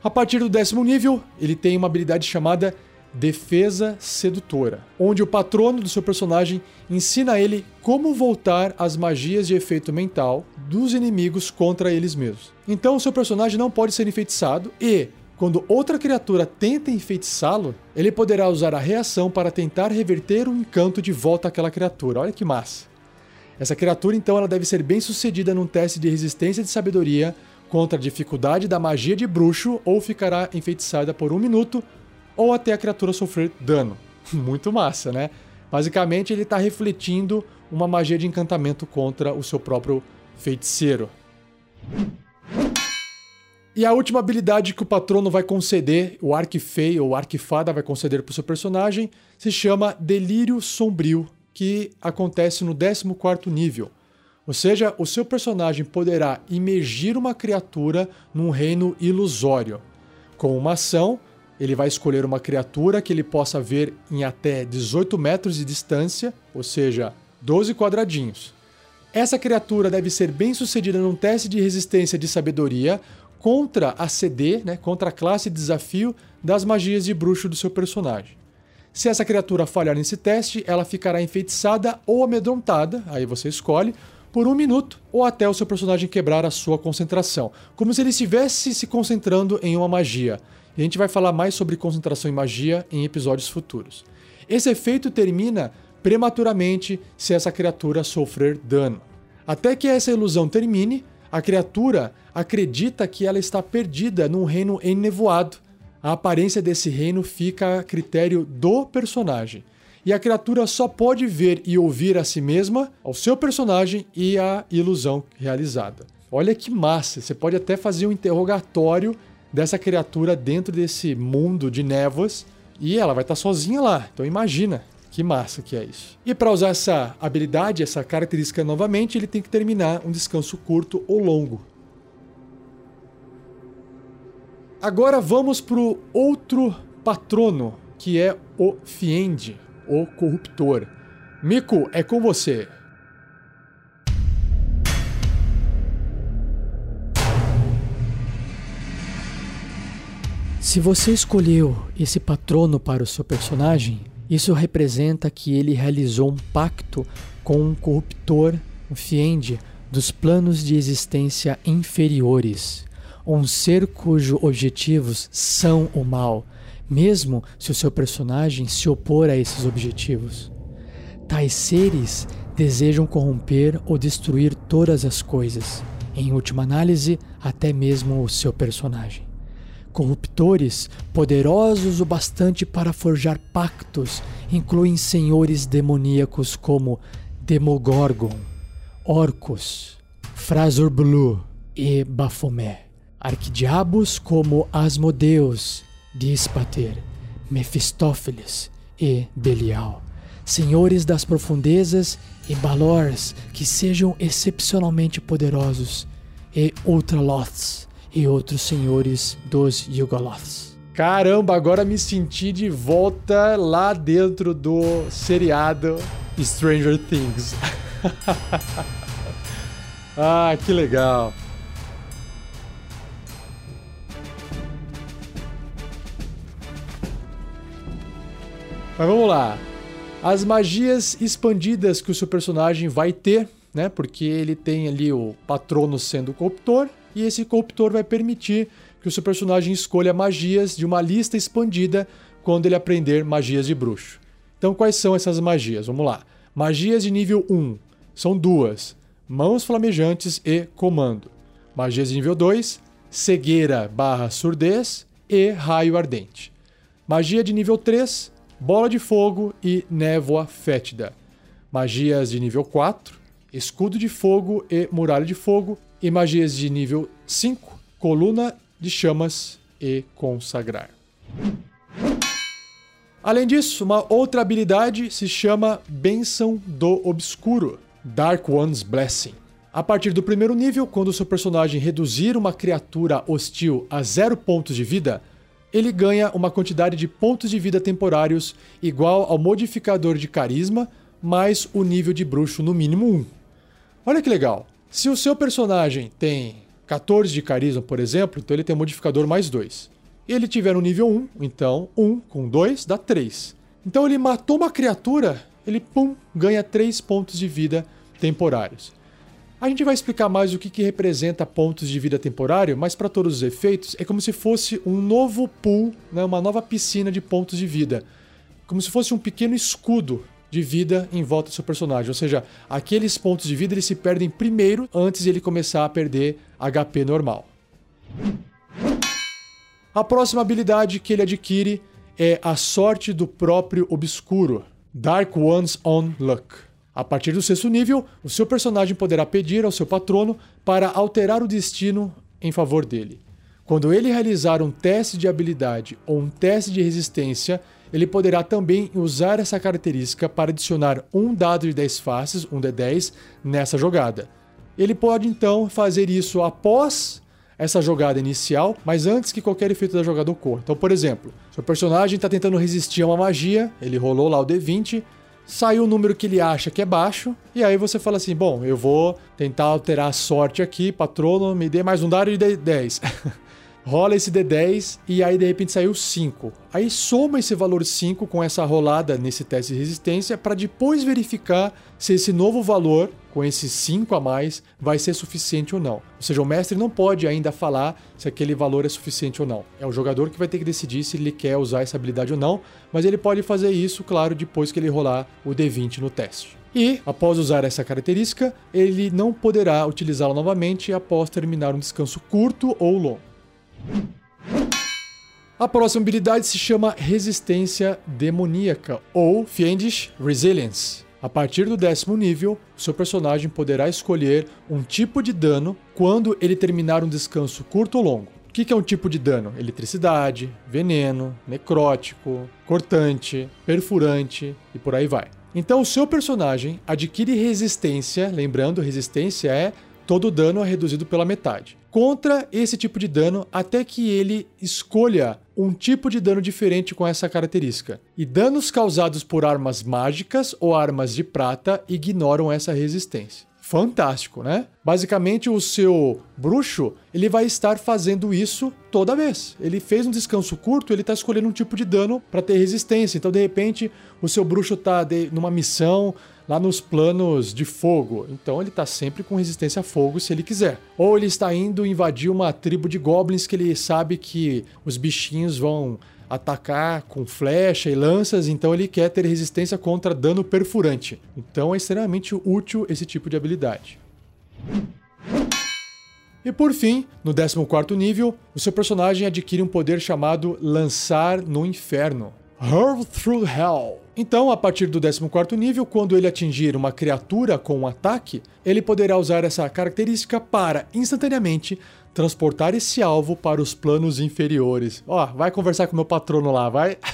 A partir do décimo nível, ele tem uma habilidade chamada Defesa Sedutora, onde o patrono do seu personagem ensina a ele como voltar as magias de efeito mental dos inimigos contra eles mesmos. Então, o seu personagem não pode ser enfeitiçado e, quando outra criatura tenta enfeitiçá-lo, ele poderá usar a reação para tentar reverter o encanto de volta àquela criatura. Olha que massa! Essa criatura, então, ela deve ser bem sucedida num teste de resistência de sabedoria contra a dificuldade da magia de bruxo ou ficará enfeitiçada por um minuto ou até a criatura sofrer dano. [laughs] Muito massa, né? Basicamente, ele está refletindo uma magia de encantamento contra o seu próprio feiticeiro. E a última habilidade que o patrono vai conceder, o Arquifei ou Arquifada vai conceder para o seu personagem, se chama Delírio Sombrio, que acontece no 14 nível. Ou seja, o seu personagem poderá imergir uma criatura num reino ilusório. Com uma ação, ele vai escolher uma criatura que ele possa ver em até 18 metros de distância, ou seja, 12 quadradinhos. Essa criatura deve ser bem sucedida num teste de resistência de sabedoria contra a CD, né, contra a classe de desafio das magias de bruxo do seu personagem. Se essa criatura falhar nesse teste, ela ficará enfeitiçada ou amedrontada, aí você escolhe, por um minuto ou até o seu personagem quebrar a sua concentração, como se ele estivesse se concentrando em uma magia. E a gente vai falar mais sobre concentração em magia em episódios futuros. Esse efeito termina prematuramente se essa criatura sofrer dano. Até que essa ilusão termine, a criatura acredita que ela está perdida num reino enevoado. A aparência desse reino fica a critério do personagem. E a criatura só pode ver e ouvir a si mesma, ao seu personagem e a ilusão realizada. Olha que massa! Você pode até fazer um interrogatório dessa criatura dentro desse mundo de névoas e ela vai estar sozinha lá. Então imagina que massa que é isso. E para usar essa habilidade, essa característica novamente, ele tem que terminar um descanso curto ou longo. Agora vamos para o outro patrono, que é o Fiend, o corruptor. Mico, é com você. Se você escolheu esse patrono para o seu personagem, isso representa que ele realizou um pacto com um corruptor, um fiend, dos planos de existência inferiores, um ser cujos objetivos são o mal, mesmo se o seu personagem se opor a esses objetivos. Tais seres desejam corromper ou destruir todas as coisas, em última análise, até mesmo o seu personagem corruptores, poderosos o bastante para forjar pactos, incluem senhores demoníacos como Demogorgon, Orcus, Frasor Blue e Baphomet. Arquidiabos como Asmodeus, Díspater, Mefistófeles e Belial. Senhores das profundezas e Balors que sejam excepcionalmente poderosos, e Ultraloths, e outros senhores dos Yugoloths. Caramba, agora me senti de volta lá dentro do seriado Stranger Things. [laughs] ah, que legal. Mas vamos lá. As magias expandidas que o seu personagem vai ter, né? Porque ele tem ali o patrono sendo o corruptor e esse corruptor vai permitir que o seu personagem escolha magias de uma lista expandida quando ele aprender magias de bruxo. Então, quais são essas magias? Vamos lá. Magias de nível 1 são duas: Mãos Flamejantes e Comando. Magias de nível 2, Cegueira barra Surdez e Raio Ardente. Magia de nível 3, Bola de Fogo e Névoa Fétida. Magias de nível 4, Escudo de Fogo e Muralha de Fogo e magias de nível 5, coluna de chamas e consagrar. Além disso, uma outra habilidade se chama Bênção do Obscuro, Dark One's Blessing. A partir do primeiro nível, quando seu personagem reduzir uma criatura hostil a zero pontos de vida, ele ganha uma quantidade de pontos de vida temporários igual ao modificador de carisma mais o nível de bruxo no mínimo 1. Olha que legal! Se o seu personagem tem 14 de carisma, por exemplo, então ele tem um modificador mais 2. E ele tiver no nível 1, então 1 com 2 dá 3. Então ele matou uma criatura, ele pum, ganha 3 pontos de vida temporários. A gente vai explicar mais o que, que representa pontos de vida temporário, mas para todos os efeitos é como se fosse um novo pool, né, uma nova piscina de pontos de vida. Como se fosse um pequeno escudo de vida em volta do seu personagem. Ou seja, aqueles pontos de vida eles se perdem primeiro antes de ele começar a perder HP normal. A próxima habilidade que ele adquire é a sorte do próprio obscuro, Dark One's Own Luck. A partir do sexto nível, o seu personagem poderá pedir ao seu patrono para alterar o destino em favor dele. Quando ele realizar um teste de habilidade ou um teste de resistência, ele poderá também usar essa característica para adicionar um dado de 10 faces, um D10, nessa jogada. Ele pode então fazer isso após essa jogada inicial, mas antes que qualquer efeito da jogada ocorra. Então, por exemplo, seu personagem está tentando resistir a uma magia, ele rolou lá o D20, saiu o número que ele acha que é baixo, e aí você fala assim: bom, eu vou tentar alterar a sorte aqui, patrono, me dê mais um dado de 10. [laughs] rola esse D10 e aí de repente saiu 5. Aí soma esse valor 5 com essa rolada nesse teste de resistência para depois verificar se esse novo valor, com esses 5 a mais, vai ser suficiente ou não. Ou seja, o mestre não pode ainda falar se aquele valor é suficiente ou não. É o jogador que vai ter que decidir se ele quer usar essa habilidade ou não, mas ele pode fazer isso, claro, depois que ele rolar o D20 no teste. E, após usar essa característica, ele não poderá utilizá-la novamente após terminar um descanso curto ou longo. A próxima habilidade se chama Resistência Demoníaca ou Fiendish Resilience. A partir do décimo nível, seu personagem poderá escolher um tipo de dano quando ele terminar um descanso curto ou longo. O que é um tipo de dano? Eletricidade, veneno, necrótico, cortante, perfurante e por aí vai. Então, o seu personagem adquire resistência, lembrando, resistência é todo dano é reduzido pela metade. Contra esse tipo de dano, até que ele escolha um tipo de dano diferente com essa característica. E danos causados por armas mágicas ou armas de prata ignoram essa resistência. Fantástico, né? Basicamente, o seu bruxo ele vai estar fazendo isso toda vez. Ele fez um descanso curto, ele está escolhendo um tipo de dano para ter resistência. Então, de repente, o seu bruxo está numa missão lá nos planos de fogo. Então ele está sempre com resistência a fogo se ele quiser. Ou ele está indo invadir uma tribo de goblins que ele sabe que os bichinhos vão atacar com flecha e lanças, então ele quer ter resistência contra dano perfurante. Então é extremamente útil esse tipo de habilidade. E por fim, no 14 nível, o seu personagem adquire um poder chamado Lançar no Inferno. Hurl Through Hell. Então, a partir do 14 nível, quando ele atingir uma criatura com um ataque, ele poderá usar essa característica para, instantaneamente, transportar esse alvo para os planos inferiores. Ó, vai conversar com meu patrono lá, vai. [laughs]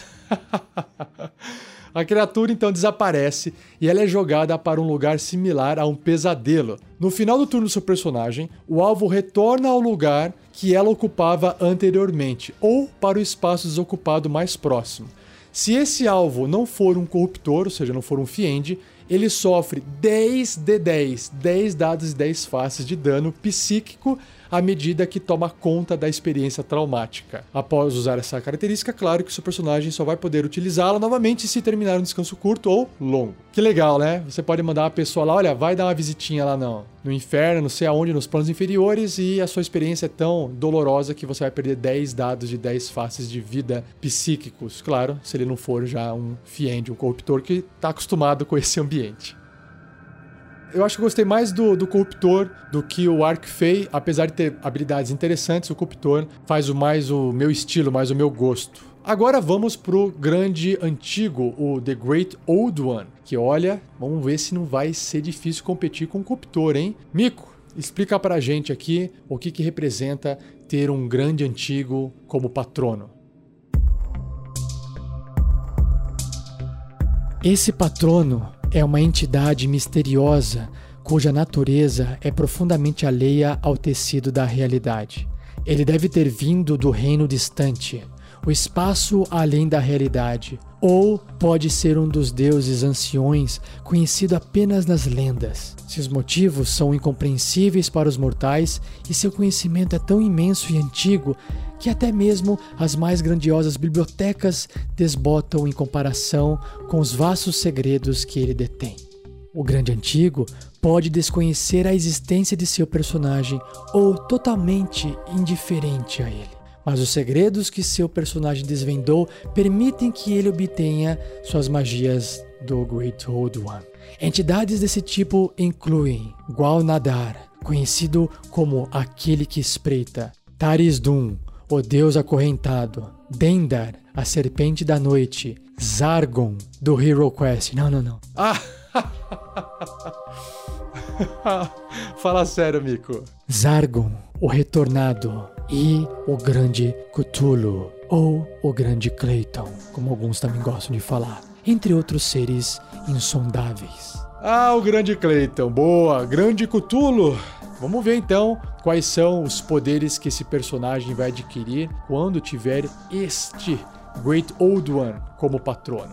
A criatura então desaparece e ela é jogada para um lugar similar a um pesadelo. No final do turno do seu personagem, o alvo retorna ao lugar que ela ocupava anteriormente ou para o espaço desocupado mais próximo. Se esse alvo não for um corruptor, ou seja, não for um fiend, ele sofre 10 de 10, 10 dados e 10 faces de dano psíquico à medida que toma conta da experiência traumática. Após usar essa característica, claro que o seu personagem só vai poder utilizá-la novamente se terminar um descanso curto ou longo. Que legal, né? Você pode mandar uma pessoa lá, olha, vai dar uma visitinha lá no, no inferno, não sei aonde, nos planos inferiores, e a sua experiência é tão dolorosa que você vai perder 10 dados de 10 faces de vida psíquicos. Claro, se ele não for já um fiend, um corruptor que está acostumado com esse ambiente. Eu acho que eu gostei mais do, do Corruptor do que o Arcfey, apesar de ter habilidades interessantes, o Corruptor faz o mais o meu estilo, mais o meu gosto. Agora vamos pro grande antigo, o The Great Old One, que olha, vamos ver se não vai ser difícil competir com o Corruptor, hein? Mico, explica pra gente aqui o que, que representa ter um grande antigo como patrono. Esse patrono é uma entidade misteriosa cuja natureza é profundamente alheia ao tecido da realidade. Ele deve ter vindo do reino distante, o espaço além da realidade, ou pode ser um dos deuses anciões conhecido apenas nas lendas. Seus motivos são incompreensíveis para os mortais e seu conhecimento é tão imenso e antigo que até mesmo as mais grandiosas bibliotecas desbotam em comparação com os vastos segredos que ele detém. O grande antigo pode desconhecer a existência de seu personagem ou totalmente indiferente a ele mas os segredos que seu personagem desvendou permitem que ele obtenha suas magias do Great Old One. Entidades desse tipo incluem Gualnadar, conhecido como aquele que espreita, Tarisdun, o deus acorrentado, Dendar, a serpente da noite, Zargon, do Hero Quest. Não, não, não. Ah! [laughs] Fala sério, Mico. Zargon, o retornado, e o grande Cthulhu, ou o grande Clayton, como alguns também gostam de falar, entre outros seres insondáveis. Ah, o grande Clayton, boa, grande Cthulhu. Vamos ver então quais são os poderes que esse personagem vai adquirir quando tiver este Great Old One como patrono.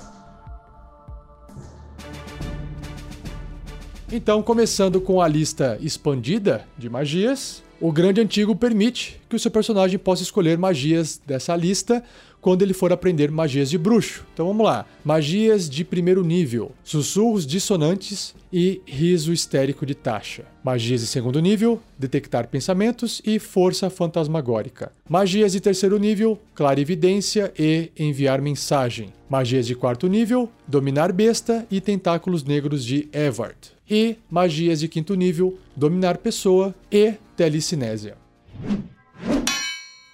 Então, começando com a lista expandida de magias, o Grande Antigo permite que o seu personagem possa escolher magias dessa lista quando ele for aprender magias de bruxo. Então vamos lá: magias de primeiro nível, sussurros dissonantes e riso histérico de taxa. Magias de segundo nível, detectar pensamentos e força fantasmagórica. Magias de terceiro nível, clarividência e enviar mensagem. Magias de quarto nível, dominar besta e tentáculos negros de Evart e magias de quinto nível, dominar pessoa e telecinésia.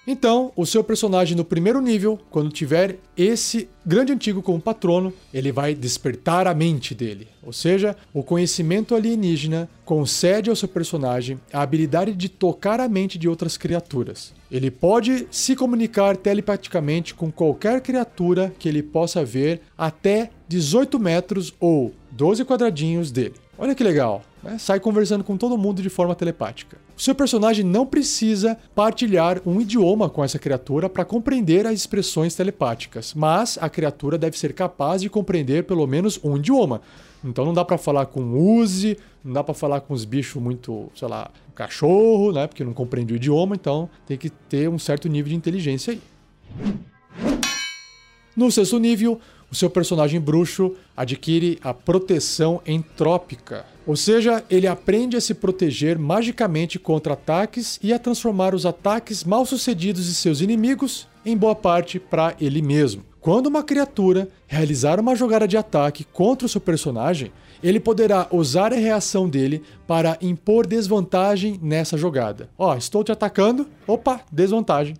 Então, o seu personagem no primeiro nível, quando tiver esse grande antigo como patrono, ele vai despertar a mente dele. Ou seja, o conhecimento alienígena concede ao seu personagem a habilidade de tocar a mente de outras criaturas. Ele pode se comunicar telepaticamente com qualquer criatura que ele possa ver até 18 metros ou 12 quadradinhos dele. Olha que legal, né? sai conversando com todo mundo de forma telepática. O seu personagem não precisa partilhar um idioma com essa criatura para compreender as expressões telepáticas, mas a criatura deve ser capaz de compreender pelo menos um idioma. Então não dá para falar com Uzi, não dá para falar com os bichos muito, sei lá, cachorro, né? Porque não compreende o idioma, então tem que ter um certo nível de inteligência aí. No sexto nível, o seu personagem bruxo adquire a proteção entrópica, ou seja, ele aprende a se proteger magicamente contra ataques e a transformar os ataques mal sucedidos de seus inimigos em boa parte para ele mesmo. Quando uma criatura realizar uma jogada de ataque contra o seu personagem, ele poderá usar a reação dele para impor desvantagem nessa jogada. Ó, estou te atacando, opa, desvantagem.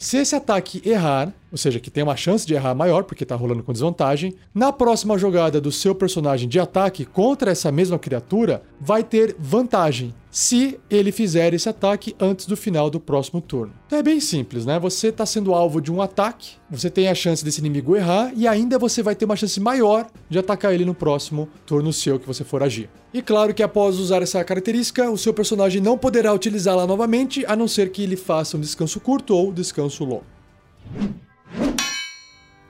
Se esse ataque errar, ou seja, que tem uma chance de errar maior porque está rolando com desvantagem, na próxima jogada do seu personagem de ataque contra essa mesma criatura, vai ter vantagem se ele fizer esse ataque antes do final do próximo turno. Então é bem simples, né? Você está sendo alvo de um ataque, você tem a chance desse inimigo errar e ainda você vai ter uma chance maior de atacar ele no próximo turno seu que você for agir. E claro que após usar essa característica, o seu personagem não poderá utilizá-la novamente, a não ser que ele faça um descanso curto ou descanso longo.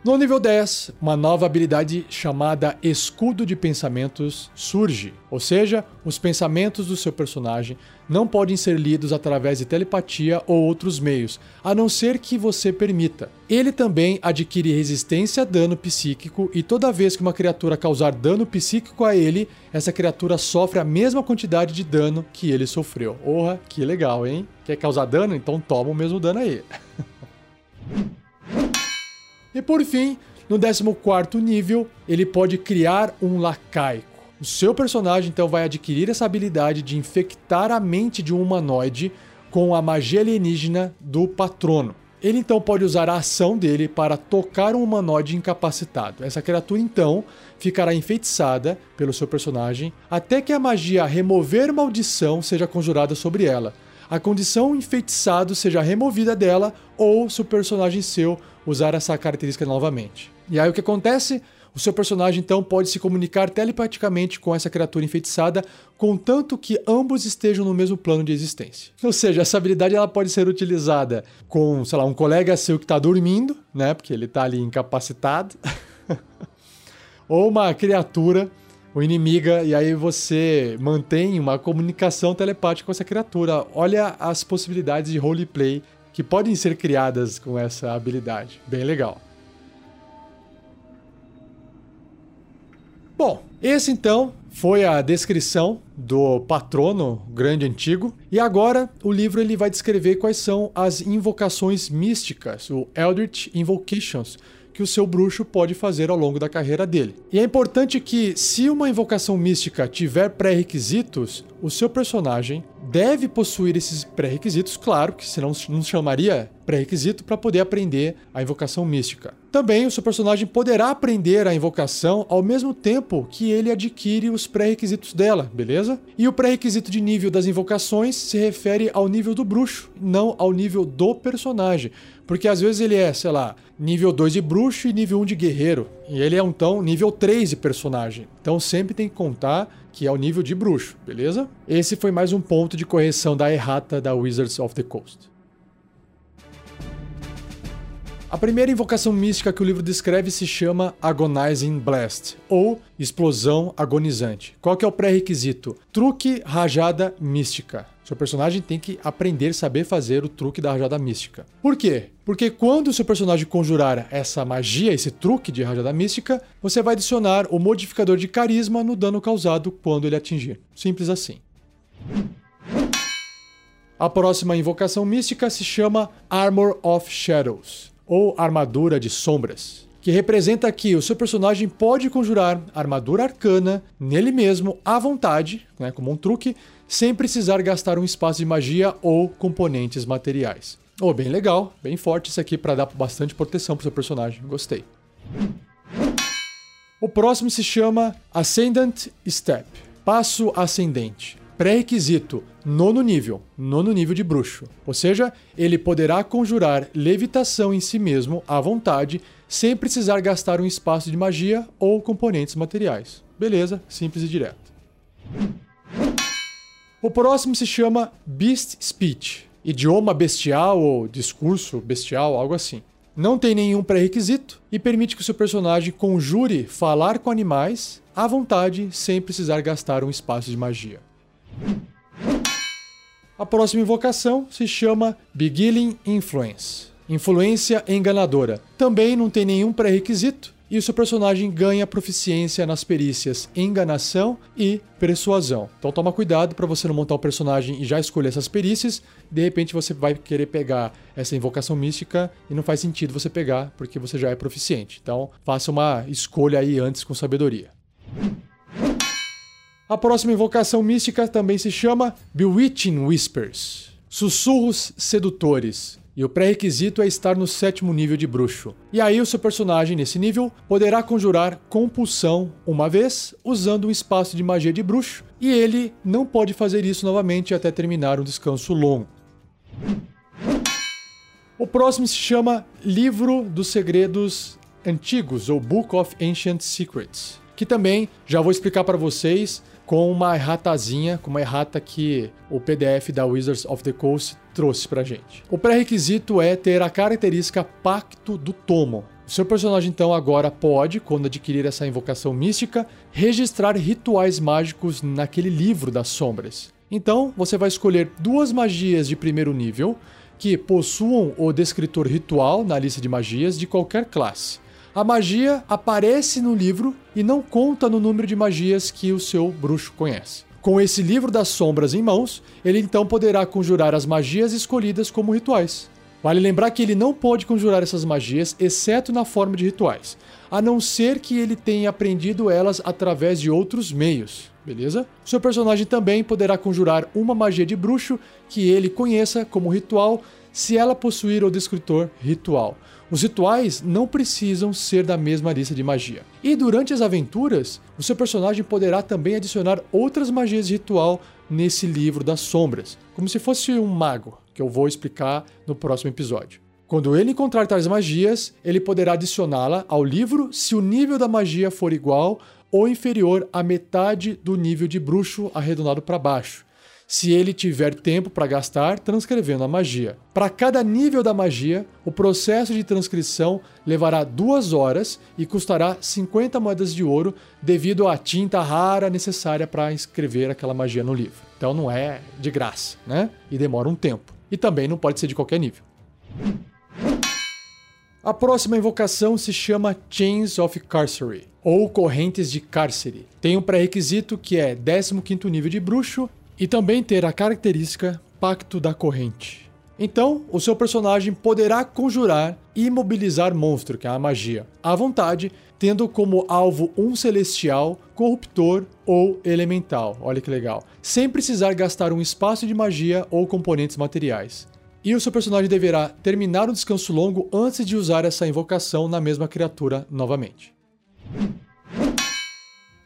No nível 10, uma nova habilidade chamada Escudo de Pensamentos surge, ou seja, os pensamentos do seu personagem não podem ser lidos através de telepatia ou outros meios, a não ser que você permita. Ele também adquire resistência a dano psíquico e toda vez que uma criatura causar dano psíquico a ele, essa criatura sofre a mesma quantidade de dano que ele sofreu. Porra, que legal, hein? Quer causar dano? Então toma o mesmo dano aí. [laughs] E por fim, no 14 nível, ele pode criar um lacaico. O seu personagem então vai adquirir essa habilidade de infectar a mente de um humanoide com a magia alienígena do patrono. Ele então pode usar a ação dele para tocar um humanoide incapacitado. Essa criatura então ficará enfeitiçada pelo seu personagem até que a magia remover maldição seja conjurada sobre ela. A condição enfeitiçado seja removida dela ou se o personagem seu usar essa característica novamente. E aí o que acontece? O seu personagem então pode se comunicar telepaticamente com essa criatura enfeitiçada, contanto que ambos estejam no mesmo plano de existência. Ou seja, essa habilidade ela pode ser utilizada com, sei lá, um colega seu que está dormindo, né? Porque ele está ali incapacitado. [laughs] Ou uma criatura, ou inimiga, e aí você mantém uma comunicação telepática com essa criatura. Olha as possibilidades de roleplay que podem ser criadas com essa habilidade. Bem legal. Bom, esse então foi a descrição do patrono grande antigo e agora o livro ele vai descrever quais são as invocações místicas, o Eldritch Invocations, que o seu bruxo pode fazer ao longo da carreira dele. E é importante que, se uma invocação mística tiver pré-requisitos, o seu personagem deve possuir esses pré-requisitos, claro, que senão não chamaria pré-requisito para poder aprender a invocação mística. Também o seu personagem poderá aprender a invocação ao mesmo tempo que ele adquire os pré-requisitos dela, beleza? E o pré-requisito de nível das invocações se refere ao nível do bruxo, não ao nível do personagem. Porque às vezes ele é, sei lá, nível 2 de bruxo e nível 1 de guerreiro. E ele é então nível 3 de personagem. Então sempre tem que contar que é o nível de bruxo, beleza? Esse foi mais um ponto de correção da errata da Wizards of the Coast. A primeira invocação mística que o livro descreve se chama Agonizing Blast, ou Explosão Agonizante. Qual que é o pré-requisito? Truque Rajada Mística. Seu personagem tem que aprender, saber fazer o truque da rajada mística. Por quê? Porque quando o seu personagem conjurar essa magia, esse truque de rajada mística, você vai adicionar o modificador de carisma no dano causado quando ele atingir. Simples assim. A próxima invocação mística se chama Armor of Shadows, ou Armadura de Sombras que representa que o seu personagem pode conjurar armadura arcana nele mesmo à vontade, né, como um truque, sem precisar gastar um espaço de magia ou componentes materiais. Oh, bem legal, bem forte isso aqui para dar bastante proteção pro seu personagem. Gostei. O próximo se chama Ascendant Step, passo ascendente. Pré-requisito: nono nível, nono nível de bruxo. Ou seja, ele poderá conjurar levitação em si mesmo à vontade, sem precisar gastar um espaço de magia ou componentes materiais. Beleza, simples e direto. O próximo se chama Beast Speech, idioma bestial ou discurso bestial, algo assim. Não tem nenhum pré-requisito e permite que o seu personagem conjure falar com animais à vontade sem precisar gastar um espaço de magia. A próxima invocação se chama Beguiling Influence, influência enganadora. Também não tem nenhum pré-requisito e o seu personagem ganha proficiência nas perícias enganação e persuasão. Então toma cuidado para você não montar o personagem e já escolher essas perícias. De repente você vai querer pegar essa invocação mística e não faz sentido você pegar porque você já é proficiente. Então faça uma escolha aí antes com sabedoria. A próxima invocação mística também se chama Bewitching Whispers. Sussurros sedutores e o pré-requisito é estar no sétimo nível de bruxo. E aí o seu personagem nesse nível poderá conjurar compulsão uma vez, usando um espaço de magia de bruxo, e ele não pode fazer isso novamente até terminar um descanso longo. O próximo se chama Livro dos Segredos Antigos, ou Book of Ancient Secrets, que também já vou explicar para vocês com uma erratazinha, com uma errata que o PDF da Wizards of the Coast trouxe pra gente. O pré-requisito é ter a característica Pacto do Tomo. Seu personagem, então, agora pode, quando adquirir essa invocação mística, registrar rituais mágicos naquele livro das sombras. Então, você vai escolher duas magias de primeiro nível que possuam o descritor ritual na lista de magias de qualquer classe a magia aparece no livro e não conta no número de magias que o seu bruxo conhece. Com esse livro das sombras em mãos, ele então poderá conjurar as magias escolhidas como rituais. Vale lembrar que ele não pode conjurar essas magias, exceto na forma de rituais, a não ser que ele tenha aprendido elas através de outros meios, beleza? Seu personagem também poderá conjurar uma magia de bruxo que ele conheça como ritual, se ela possuir o descritor ritual. Os rituais não precisam ser da mesma lista de magia. E durante as aventuras, o seu personagem poderá também adicionar outras magias de ritual nesse livro das sombras, como se fosse um mago, que eu vou explicar no próximo episódio. Quando ele encontrar tais magias, ele poderá adicioná-la ao livro se o nível da magia for igual ou inferior à metade do nível de bruxo arredondado para baixo se ele tiver tempo para gastar transcrevendo a magia. Para cada nível da magia, o processo de transcrição levará duas horas e custará 50 moedas de ouro devido à tinta rara necessária para escrever aquela magia no livro. Então não é de graça, né? E demora um tempo. E também não pode ser de qualquer nível. A próxima invocação se chama Chains of Carcery, ou Correntes de Cárcere. Tem um pré-requisito que é 15º nível de bruxo e também ter a característica Pacto da Corrente. Então, o seu personagem poderá conjurar e imobilizar monstro, que é a magia, à vontade, tendo como alvo um celestial, corruptor ou elemental. Olha que legal. Sem precisar gastar um espaço de magia ou componentes materiais. E o seu personagem deverá terminar o descanso longo antes de usar essa invocação na mesma criatura novamente.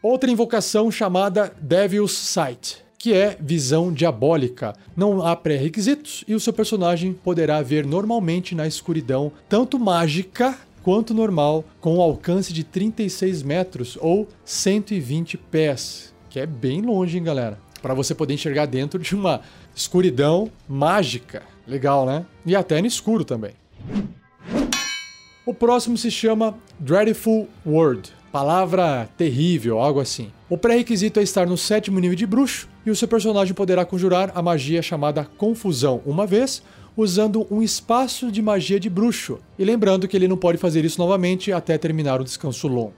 Outra invocação chamada Devil's Sight que é visão diabólica. Não há pré-requisitos e o seu personagem poderá ver normalmente na escuridão, tanto mágica quanto normal, com um alcance de 36 metros ou 120 pés, que é bem longe, hein, galera? Para você poder enxergar dentro de uma escuridão mágica. Legal, né? E até no escuro também. O próximo se chama Dreadful Word palavra terrível, algo assim. O pré-requisito é estar no sétimo nível de bruxo e o seu personagem poderá conjurar a magia chamada Confusão uma vez, usando um espaço de magia de bruxo. E lembrando que ele não pode fazer isso novamente até terminar o descanso longo.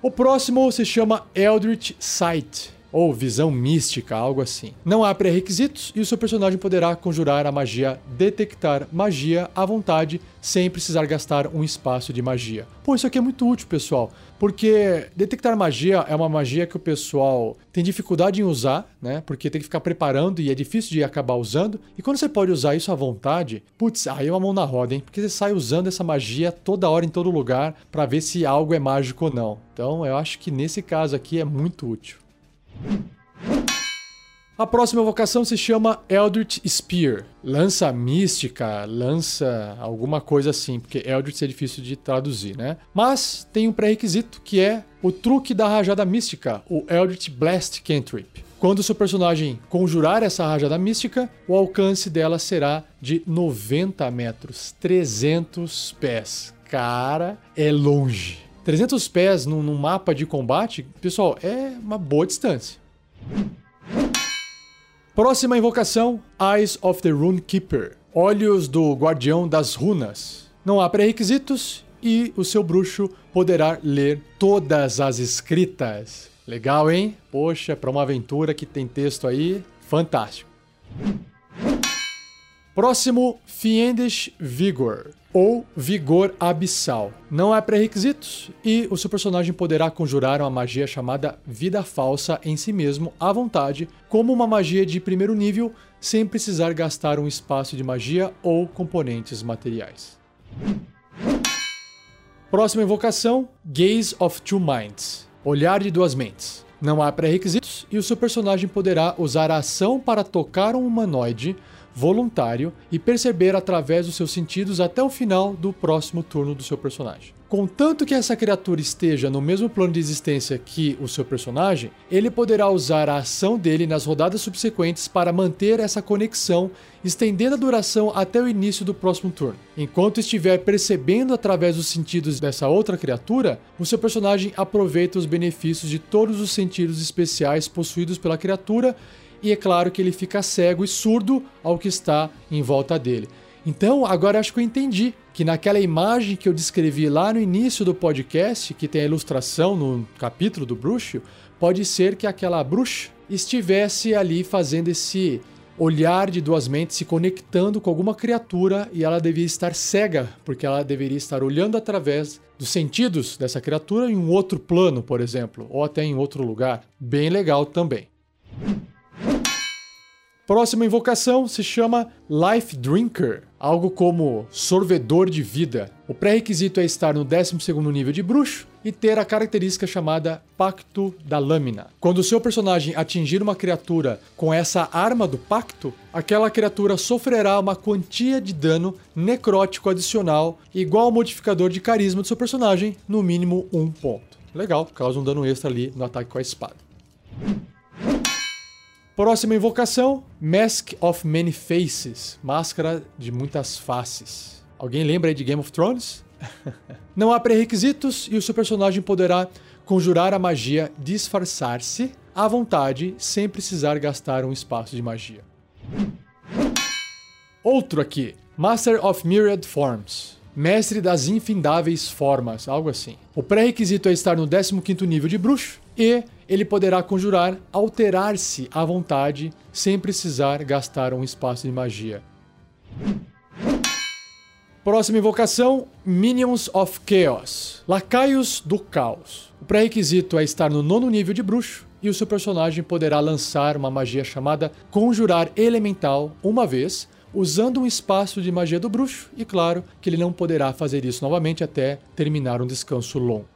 O próximo se chama Eldritch Sight, ou visão mística, algo assim. Não há pré-requisitos e o seu personagem poderá conjurar a magia detectar magia à vontade, sem precisar gastar um espaço de magia. Pô, isso aqui é muito útil, pessoal, porque detectar magia é uma magia que o pessoal tem dificuldade em usar, né? Porque tem que ficar preparando e é difícil de acabar usando. E quando você pode usar isso à vontade, putz, aí é uma mão na roda, hein? Porque você sai usando essa magia toda hora em todo lugar para ver se algo é mágico ou não. Então, eu acho que nesse caso aqui é muito útil. A próxima vocação se chama Eldritch Spear. Lança mística, lança alguma coisa assim, porque Eldritch é difícil de traduzir, né? Mas tem um pré-requisito que é o truque da rajada mística, o Eldritch Blast Cantrip. Quando o seu personagem conjurar essa rajada mística, o alcance dela será de 90 metros, 300 pés. Cara, é longe. 300 pés num, num mapa de combate, pessoal, é uma boa distância. Próxima invocação: Eyes of the Rune Keeper Olhos do Guardião das Runas. Não há pré-requisitos e o seu bruxo poderá ler todas as escritas. Legal, hein? Poxa, para uma aventura que tem texto aí, fantástico. Próximo, Fiendish Vigor ou Vigor Abissal. Não há pré-requisitos e o seu personagem poderá conjurar uma magia chamada Vida Falsa em si mesmo à vontade, como uma magia de primeiro nível, sem precisar gastar um espaço de magia ou componentes materiais. Próxima invocação: Gaze of Two Minds Olhar de Duas Mentes. Não há pré-requisitos e o seu personagem poderá usar a ação para tocar um humanoide voluntário e perceber através dos seus sentidos até o final do próximo turno do seu personagem. Contanto que essa criatura esteja no mesmo plano de existência que o seu personagem, ele poderá usar a ação dele nas rodadas subsequentes para manter essa conexão, estendendo a duração até o início do próximo turno. Enquanto estiver percebendo através dos sentidos dessa outra criatura, o seu personagem aproveita os benefícios de todos os sentidos especiais possuídos pela criatura e é claro que ele fica cego e surdo ao que está em volta dele. Então, agora acho que eu entendi que naquela imagem que eu descrevi lá no início do podcast, que tem a ilustração no capítulo do bruxo, pode ser que aquela bruxa estivesse ali fazendo esse olhar de duas mentes, se conectando com alguma criatura e ela devia estar cega, porque ela deveria estar olhando através dos sentidos dessa criatura em um outro plano, por exemplo, ou até em outro lugar. Bem legal também. Próxima invocação se chama Life Drinker, algo como sorvedor de vida. O pré-requisito é estar no 12 nível de bruxo e ter a característica chamada Pacto da Lâmina. Quando o seu personagem atingir uma criatura com essa arma do pacto, aquela criatura sofrerá uma quantia de dano necrótico adicional igual ao modificador de carisma do seu personagem, no mínimo um ponto. Legal, causa um dano extra ali no ataque com a espada. Próxima invocação: Mask of Many Faces Máscara de muitas faces. Alguém lembra aí de Game of Thrones? [laughs] Não há pré-requisitos e o seu personagem poderá conjurar a magia disfarçar-se à vontade sem precisar gastar um espaço de magia. Outro aqui: Master of Myriad Forms. Mestre das infindáveis formas, algo assim. O pré-requisito é estar no 15º nível de bruxo e ele poderá conjurar alterar-se à vontade sem precisar gastar um espaço de magia. Próxima invocação: Minions of Chaos Lacaios do Caos. O pré-requisito é estar no nono nível de bruxo e o seu personagem poderá lançar uma magia chamada Conjurar Elemental uma vez, usando um espaço de magia do bruxo, e claro que ele não poderá fazer isso novamente até terminar um descanso longo.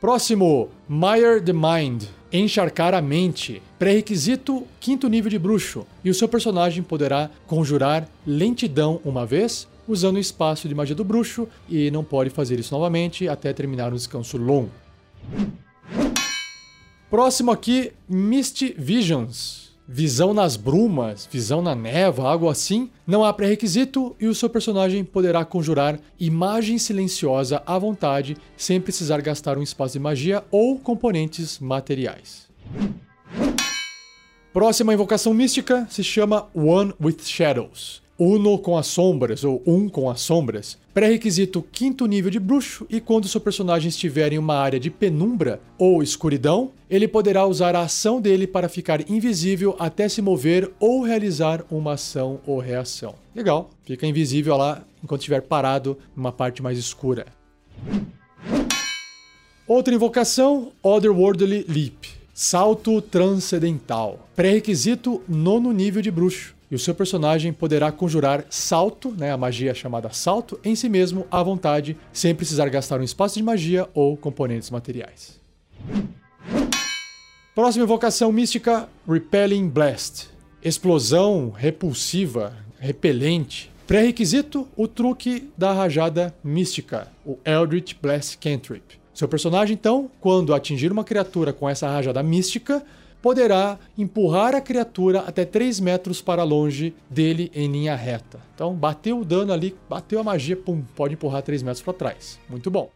Próximo, Mire the Mind. Encharcar a mente. Pré-requisito: quinto nível de bruxo. E o seu personagem poderá conjurar lentidão uma vez, usando o espaço de magia do bruxo, e não pode fazer isso novamente até terminar um descanso longo. Próximo aqui, Misty Visions visão nas brumas, visão na neva, algo assim, não há pré-requisito e o seu personagem poderá conjurar imagem silenciosa à vontade, sem precisar gastar um espaço de magia ou componentes materiais. Próxima invocação mística se chama One with Shadows. Uno com as sombras, ou um com as sombras. Pré-requisito quinto nível de bruxo, e quando seu personagem estiver em uma área de penumbra ou escuridão, ele poderá usar a ação dele para ficar invisível até se mover ou realizar uma ação ou reação. Legal, fica invisível lá enquanto estiver parado numa parte mais escura. Outra invocação, Otherworldly Leap. Salto transcendental. Pré-requisito nono nível de bruxo. E o seu personagem poderá conjurar salto, né, a magia chamada salto, em si mesmo à vontade, sem precisar gastar um espaço de magia ou componentes materiais. Próxima invocação mística: Repelling Blast. Explosão repulsiva, repelente. Pré-requisito: o truque da rajada mística, o Eldritch Blast Cantrip. Seu personagem, então, quando atingir uma criatura com essa rajada mística, poderá empurrar a criatura até 3 metros para longe dele em linha reta. Então, bateu o dano ali, bateu a magia, pum, pode empurrar 3 metros para trás. Muito bom.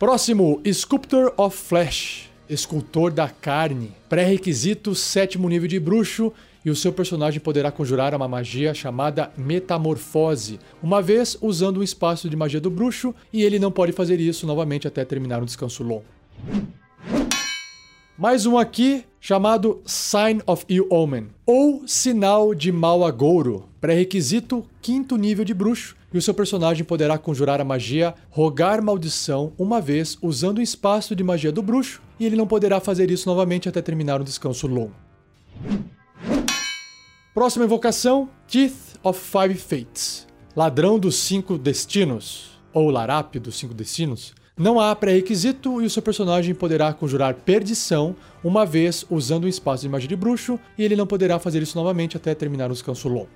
Próximo, Sculptor of Flesh, escultor da carne. Pré-requisito, sétimo nível de bruxo, e o seu personagem poderá conjurar uma magia chamada Metamorfose, uma vez usando um espaço de magia do bruxo, e ele não pode fazer isso novamente até terminar um descanso longo. Mais um aqui chamado Sign of Ill Omen, ou Sinal de Mau Agouro, pré-requisito quinto nível de bruxo, e o seu personagem poderá conjurar a magia Rogar Maldição uma vez usando o espaço de magia do bruxo, e ele não poderá fazer isso novamente até terminar um descanso longo. Próxima invocação, Teeth of Five Fates, Ladrão dos Cinco Destinos, ou Larápio dos Cinco Destinos, não há pré-requisito e o seu personagem poderá conjurar perdição uma vez usando um espaço de magia de bruxo, e ele não poderá fazer isso novamente até terminar o descanso longo.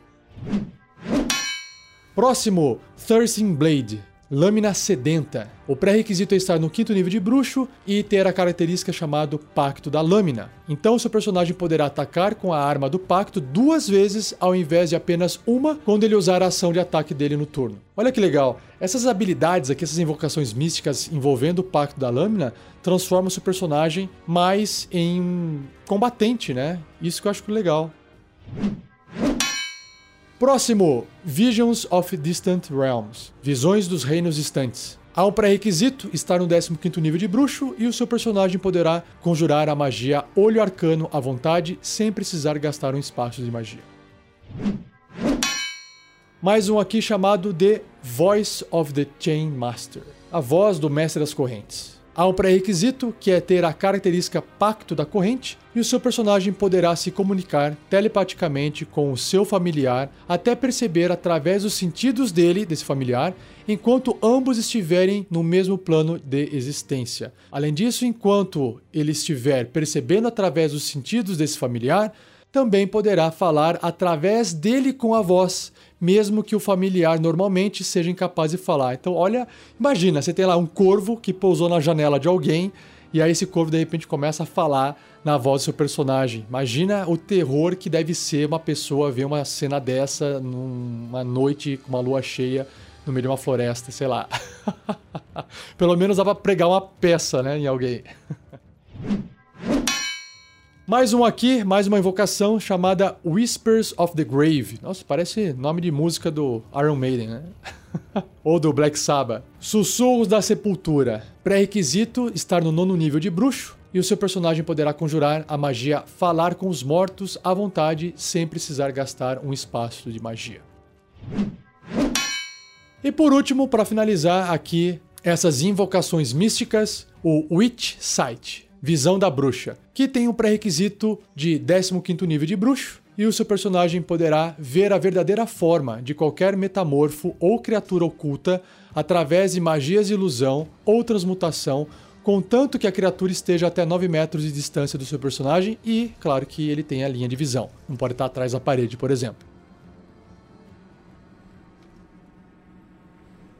Próximo, Thirsting Blade. Lâmina sedenta. O pré-requisito é estar no quinto nível de bruxo e ter a característica chamada Pacto da Lâmina. Então, seu personagem poderá atacar com a arma do pacto duas vezes ao invés de apenas uma quando ele usar a ação de ataque dele no turno. Olha que legal! Essas habilidades aqui, essas invocações místicas envolvendo o Pacto da Lâmina, transformam seu personagem mais em combatente, né? Isso que eu acho legal. Próximo, Visions of Distant Realms, Visões dos Reinos Distantes. Há um pré-requisito estar no 15º nível de bruxo e o seu personagem poderá conjurar a magia Olho Arcano à vontade sem precisar gastar um espaço de magia. Mais um aqui chamado The Voice of the Chain Master, a voz do Mestre das Correntes. Há um pré-requisito que é ter a característica Pacto da Corrente, e o seu personagem poderá se comunicar telepaticamente com o seu familiar até perceber através dos sentidos dele, desse familiar, enquanto ambos estiverem no mesmo plano de existência. Além disso, enquanto ele estiver percebendo através dos sentidos desse familiar, também poderá falar através dele com a voz, mesmo que o familiar normalmente seja incapaz de falar. Então, olha, imagina, você tem lá um corvo que pousou na janela de alguém e aí esse corvo de repente começa a falar na voz do seu personagem. Imagina o terror que deve ser uma pessoa ver uma cena dessa numa noite com uma lua cheia no meio de uma floresta, sei lá. [laughs] Pelo menos dá pra pregar uma peça, né, em alguém. [laughs] Mais um aqui, mais uma invocação chamada Whispers of the Grave. Nossa, parece nome de música do Iron Maiden, né? [laughs] Ou do Black Sabbath. Sussurros da Sepultura. Pré-requisito: estar no nono nível de bruxo. E o seu personagem poderá conjurar a magia Falar com os Mortos à vontade, sem precisar gastar um espaço de magia. E por último, para finalizar aqui essas invocações místicas, o Witch Sight. Visão da Bruxa, que tem um pré-requisito de 15º nível de bruxo, e o seu personagem poderá ver a verdadeira forma de qualquer metamorfo ou criatura oculta através de magias de ilusão ou transmutação, contanto que a criatura esteja até 9 metros de distância do seu personagem e, claro, que ele tenha a linha de visão. Não pode estar atrás da parede, por exemplo.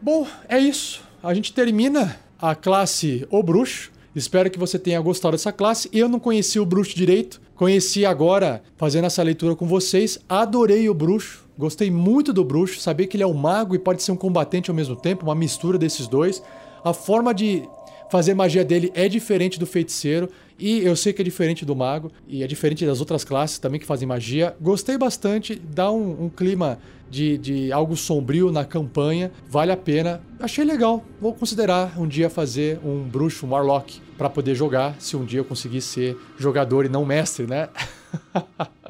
Bom, é isso. A gente termina a classe O Bruxo. Espero que você tenha gostado dessa classe. Eu não conheci o bruxo direito, conheci agora fazendo essa leitura com vocês. Adorei o bruxo, gostei muito do bruxo. Saber que ele é um mago e pode ser um combatente ao mesmo tempo, uma mistura desses dois. A forma de fazer magia dele é diferente do feiticeiro. E eu sei que é diferente do mago, e é diferente das outras classes também que fazem magia. Gostei bastante, dá um, um clima de, de, algo sombrio na campanha, vale a pena. Achei legal, vou considerar um dia fazer um bruxo, um warlock, para poder jogar, se um dia eu conseguir ser jogador e não mestre, né? [laughs]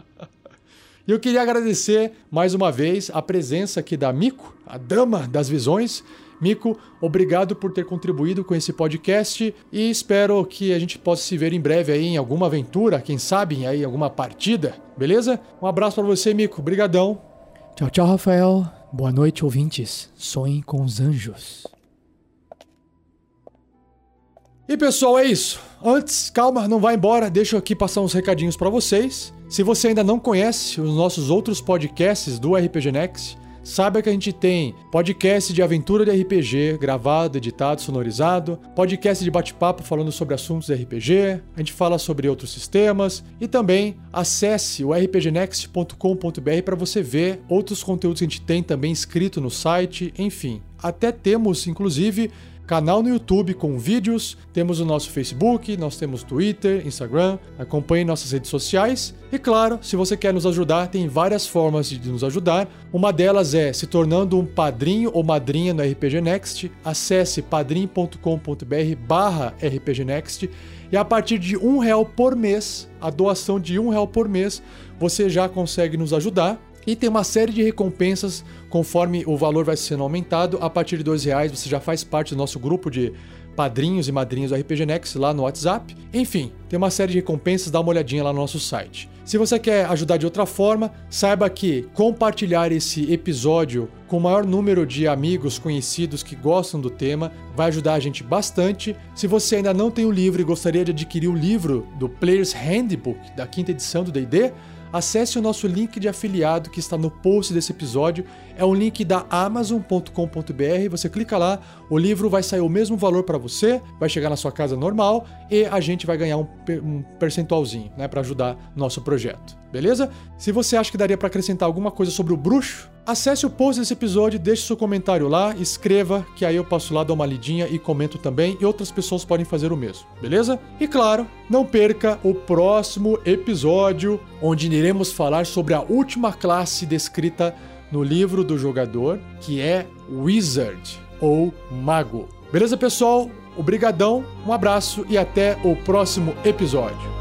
E eu queria agradecer mais uma vez a presença aqui da Mico, a dama das visões. Mico, obrigado por ter contribuído com esse podcast e espero que a gente possa se ver em breve aí em alguma aventura, quem sabe aí em alguma partida, beleza? Um abraço para você, Mico. Brigadão. Tchau, tchau, Rafael. Boa noite, ouvintes. Sonhem com os anjos. E pessoal, é isso. Antes, calma, não vai embora, deixa eu aqui passar uns recadinhos para vocês. Se você ainda não conhece os nossos outros podcasts do RPG Next, saiba que a gente tem podcast de aventura de RPG, gravado, editado, sonorizado, podcast de bate-papo falando sobre assuntos de RPG, a gente fala sobre outros sistemas e também acesse o rpgnext.com.br para você ver outros conteúdos que a gente tem também escrito no site, enfim. Até temos, inclusive, canal no YouTube com vídeos, temos o nosso Facebook, nós temos Twitter, Instagram, acompanhe nossas redes sociais. E claro, se você quer nos ajudar, tem várias formas de nos ajudar. Uma delas é se tornando um padrinho ou madrinha no RPG Next. Acesse padrim.com.br barra RPG Next e a partir de um real por mês, a doação de um real por mês, você já consegue nos ajudar. E tem uma série de recompensas conforme o valor vai sendo aumentado. A partir de dois reais você já faz parte do nosso grupo de padrinhos e madrinhas do RPG Next lá no WhatsApp. Enfim, tem uma série de recompensas, dá uma olhadinha lá no nosso site. Se você quer ajudar de outra forma, saiba que compartilhar esse episódio com o maior número de amigos conhecidos que gostam do tema vai ajudar a gente bastante. Se você ainda não tem o livro e gostaria de adquirir o livro do Player's Handbook da quinta edição do D&D, acesse o nosso link de afiliado que está no post desse episódio. É um link da amazon.com.br. Você clica lá, o livro vai sair o mesmo valor para você, vai chegar na sua casa normal e a gente vai ganhar um, um percentualzinho, né, para ajudar nosso projeto. Beleza? Se você acha que daria para acrescentar alguma coisa sobre o bruxo, acesse o post desse episódio, deixe seu comentário lá, escreva, que aí eu passo lá, dou uma lidinha e comento também, e outras pessoas podem fazer o mesmo, beleza? E claro, não perca o próximo episódio, onde iremos falar sobre a última classe descrita no livro do jogador, que é Wizard ou Mago. Beleza, pessoal? Obrigadão, um abraço e até o próximo episódio.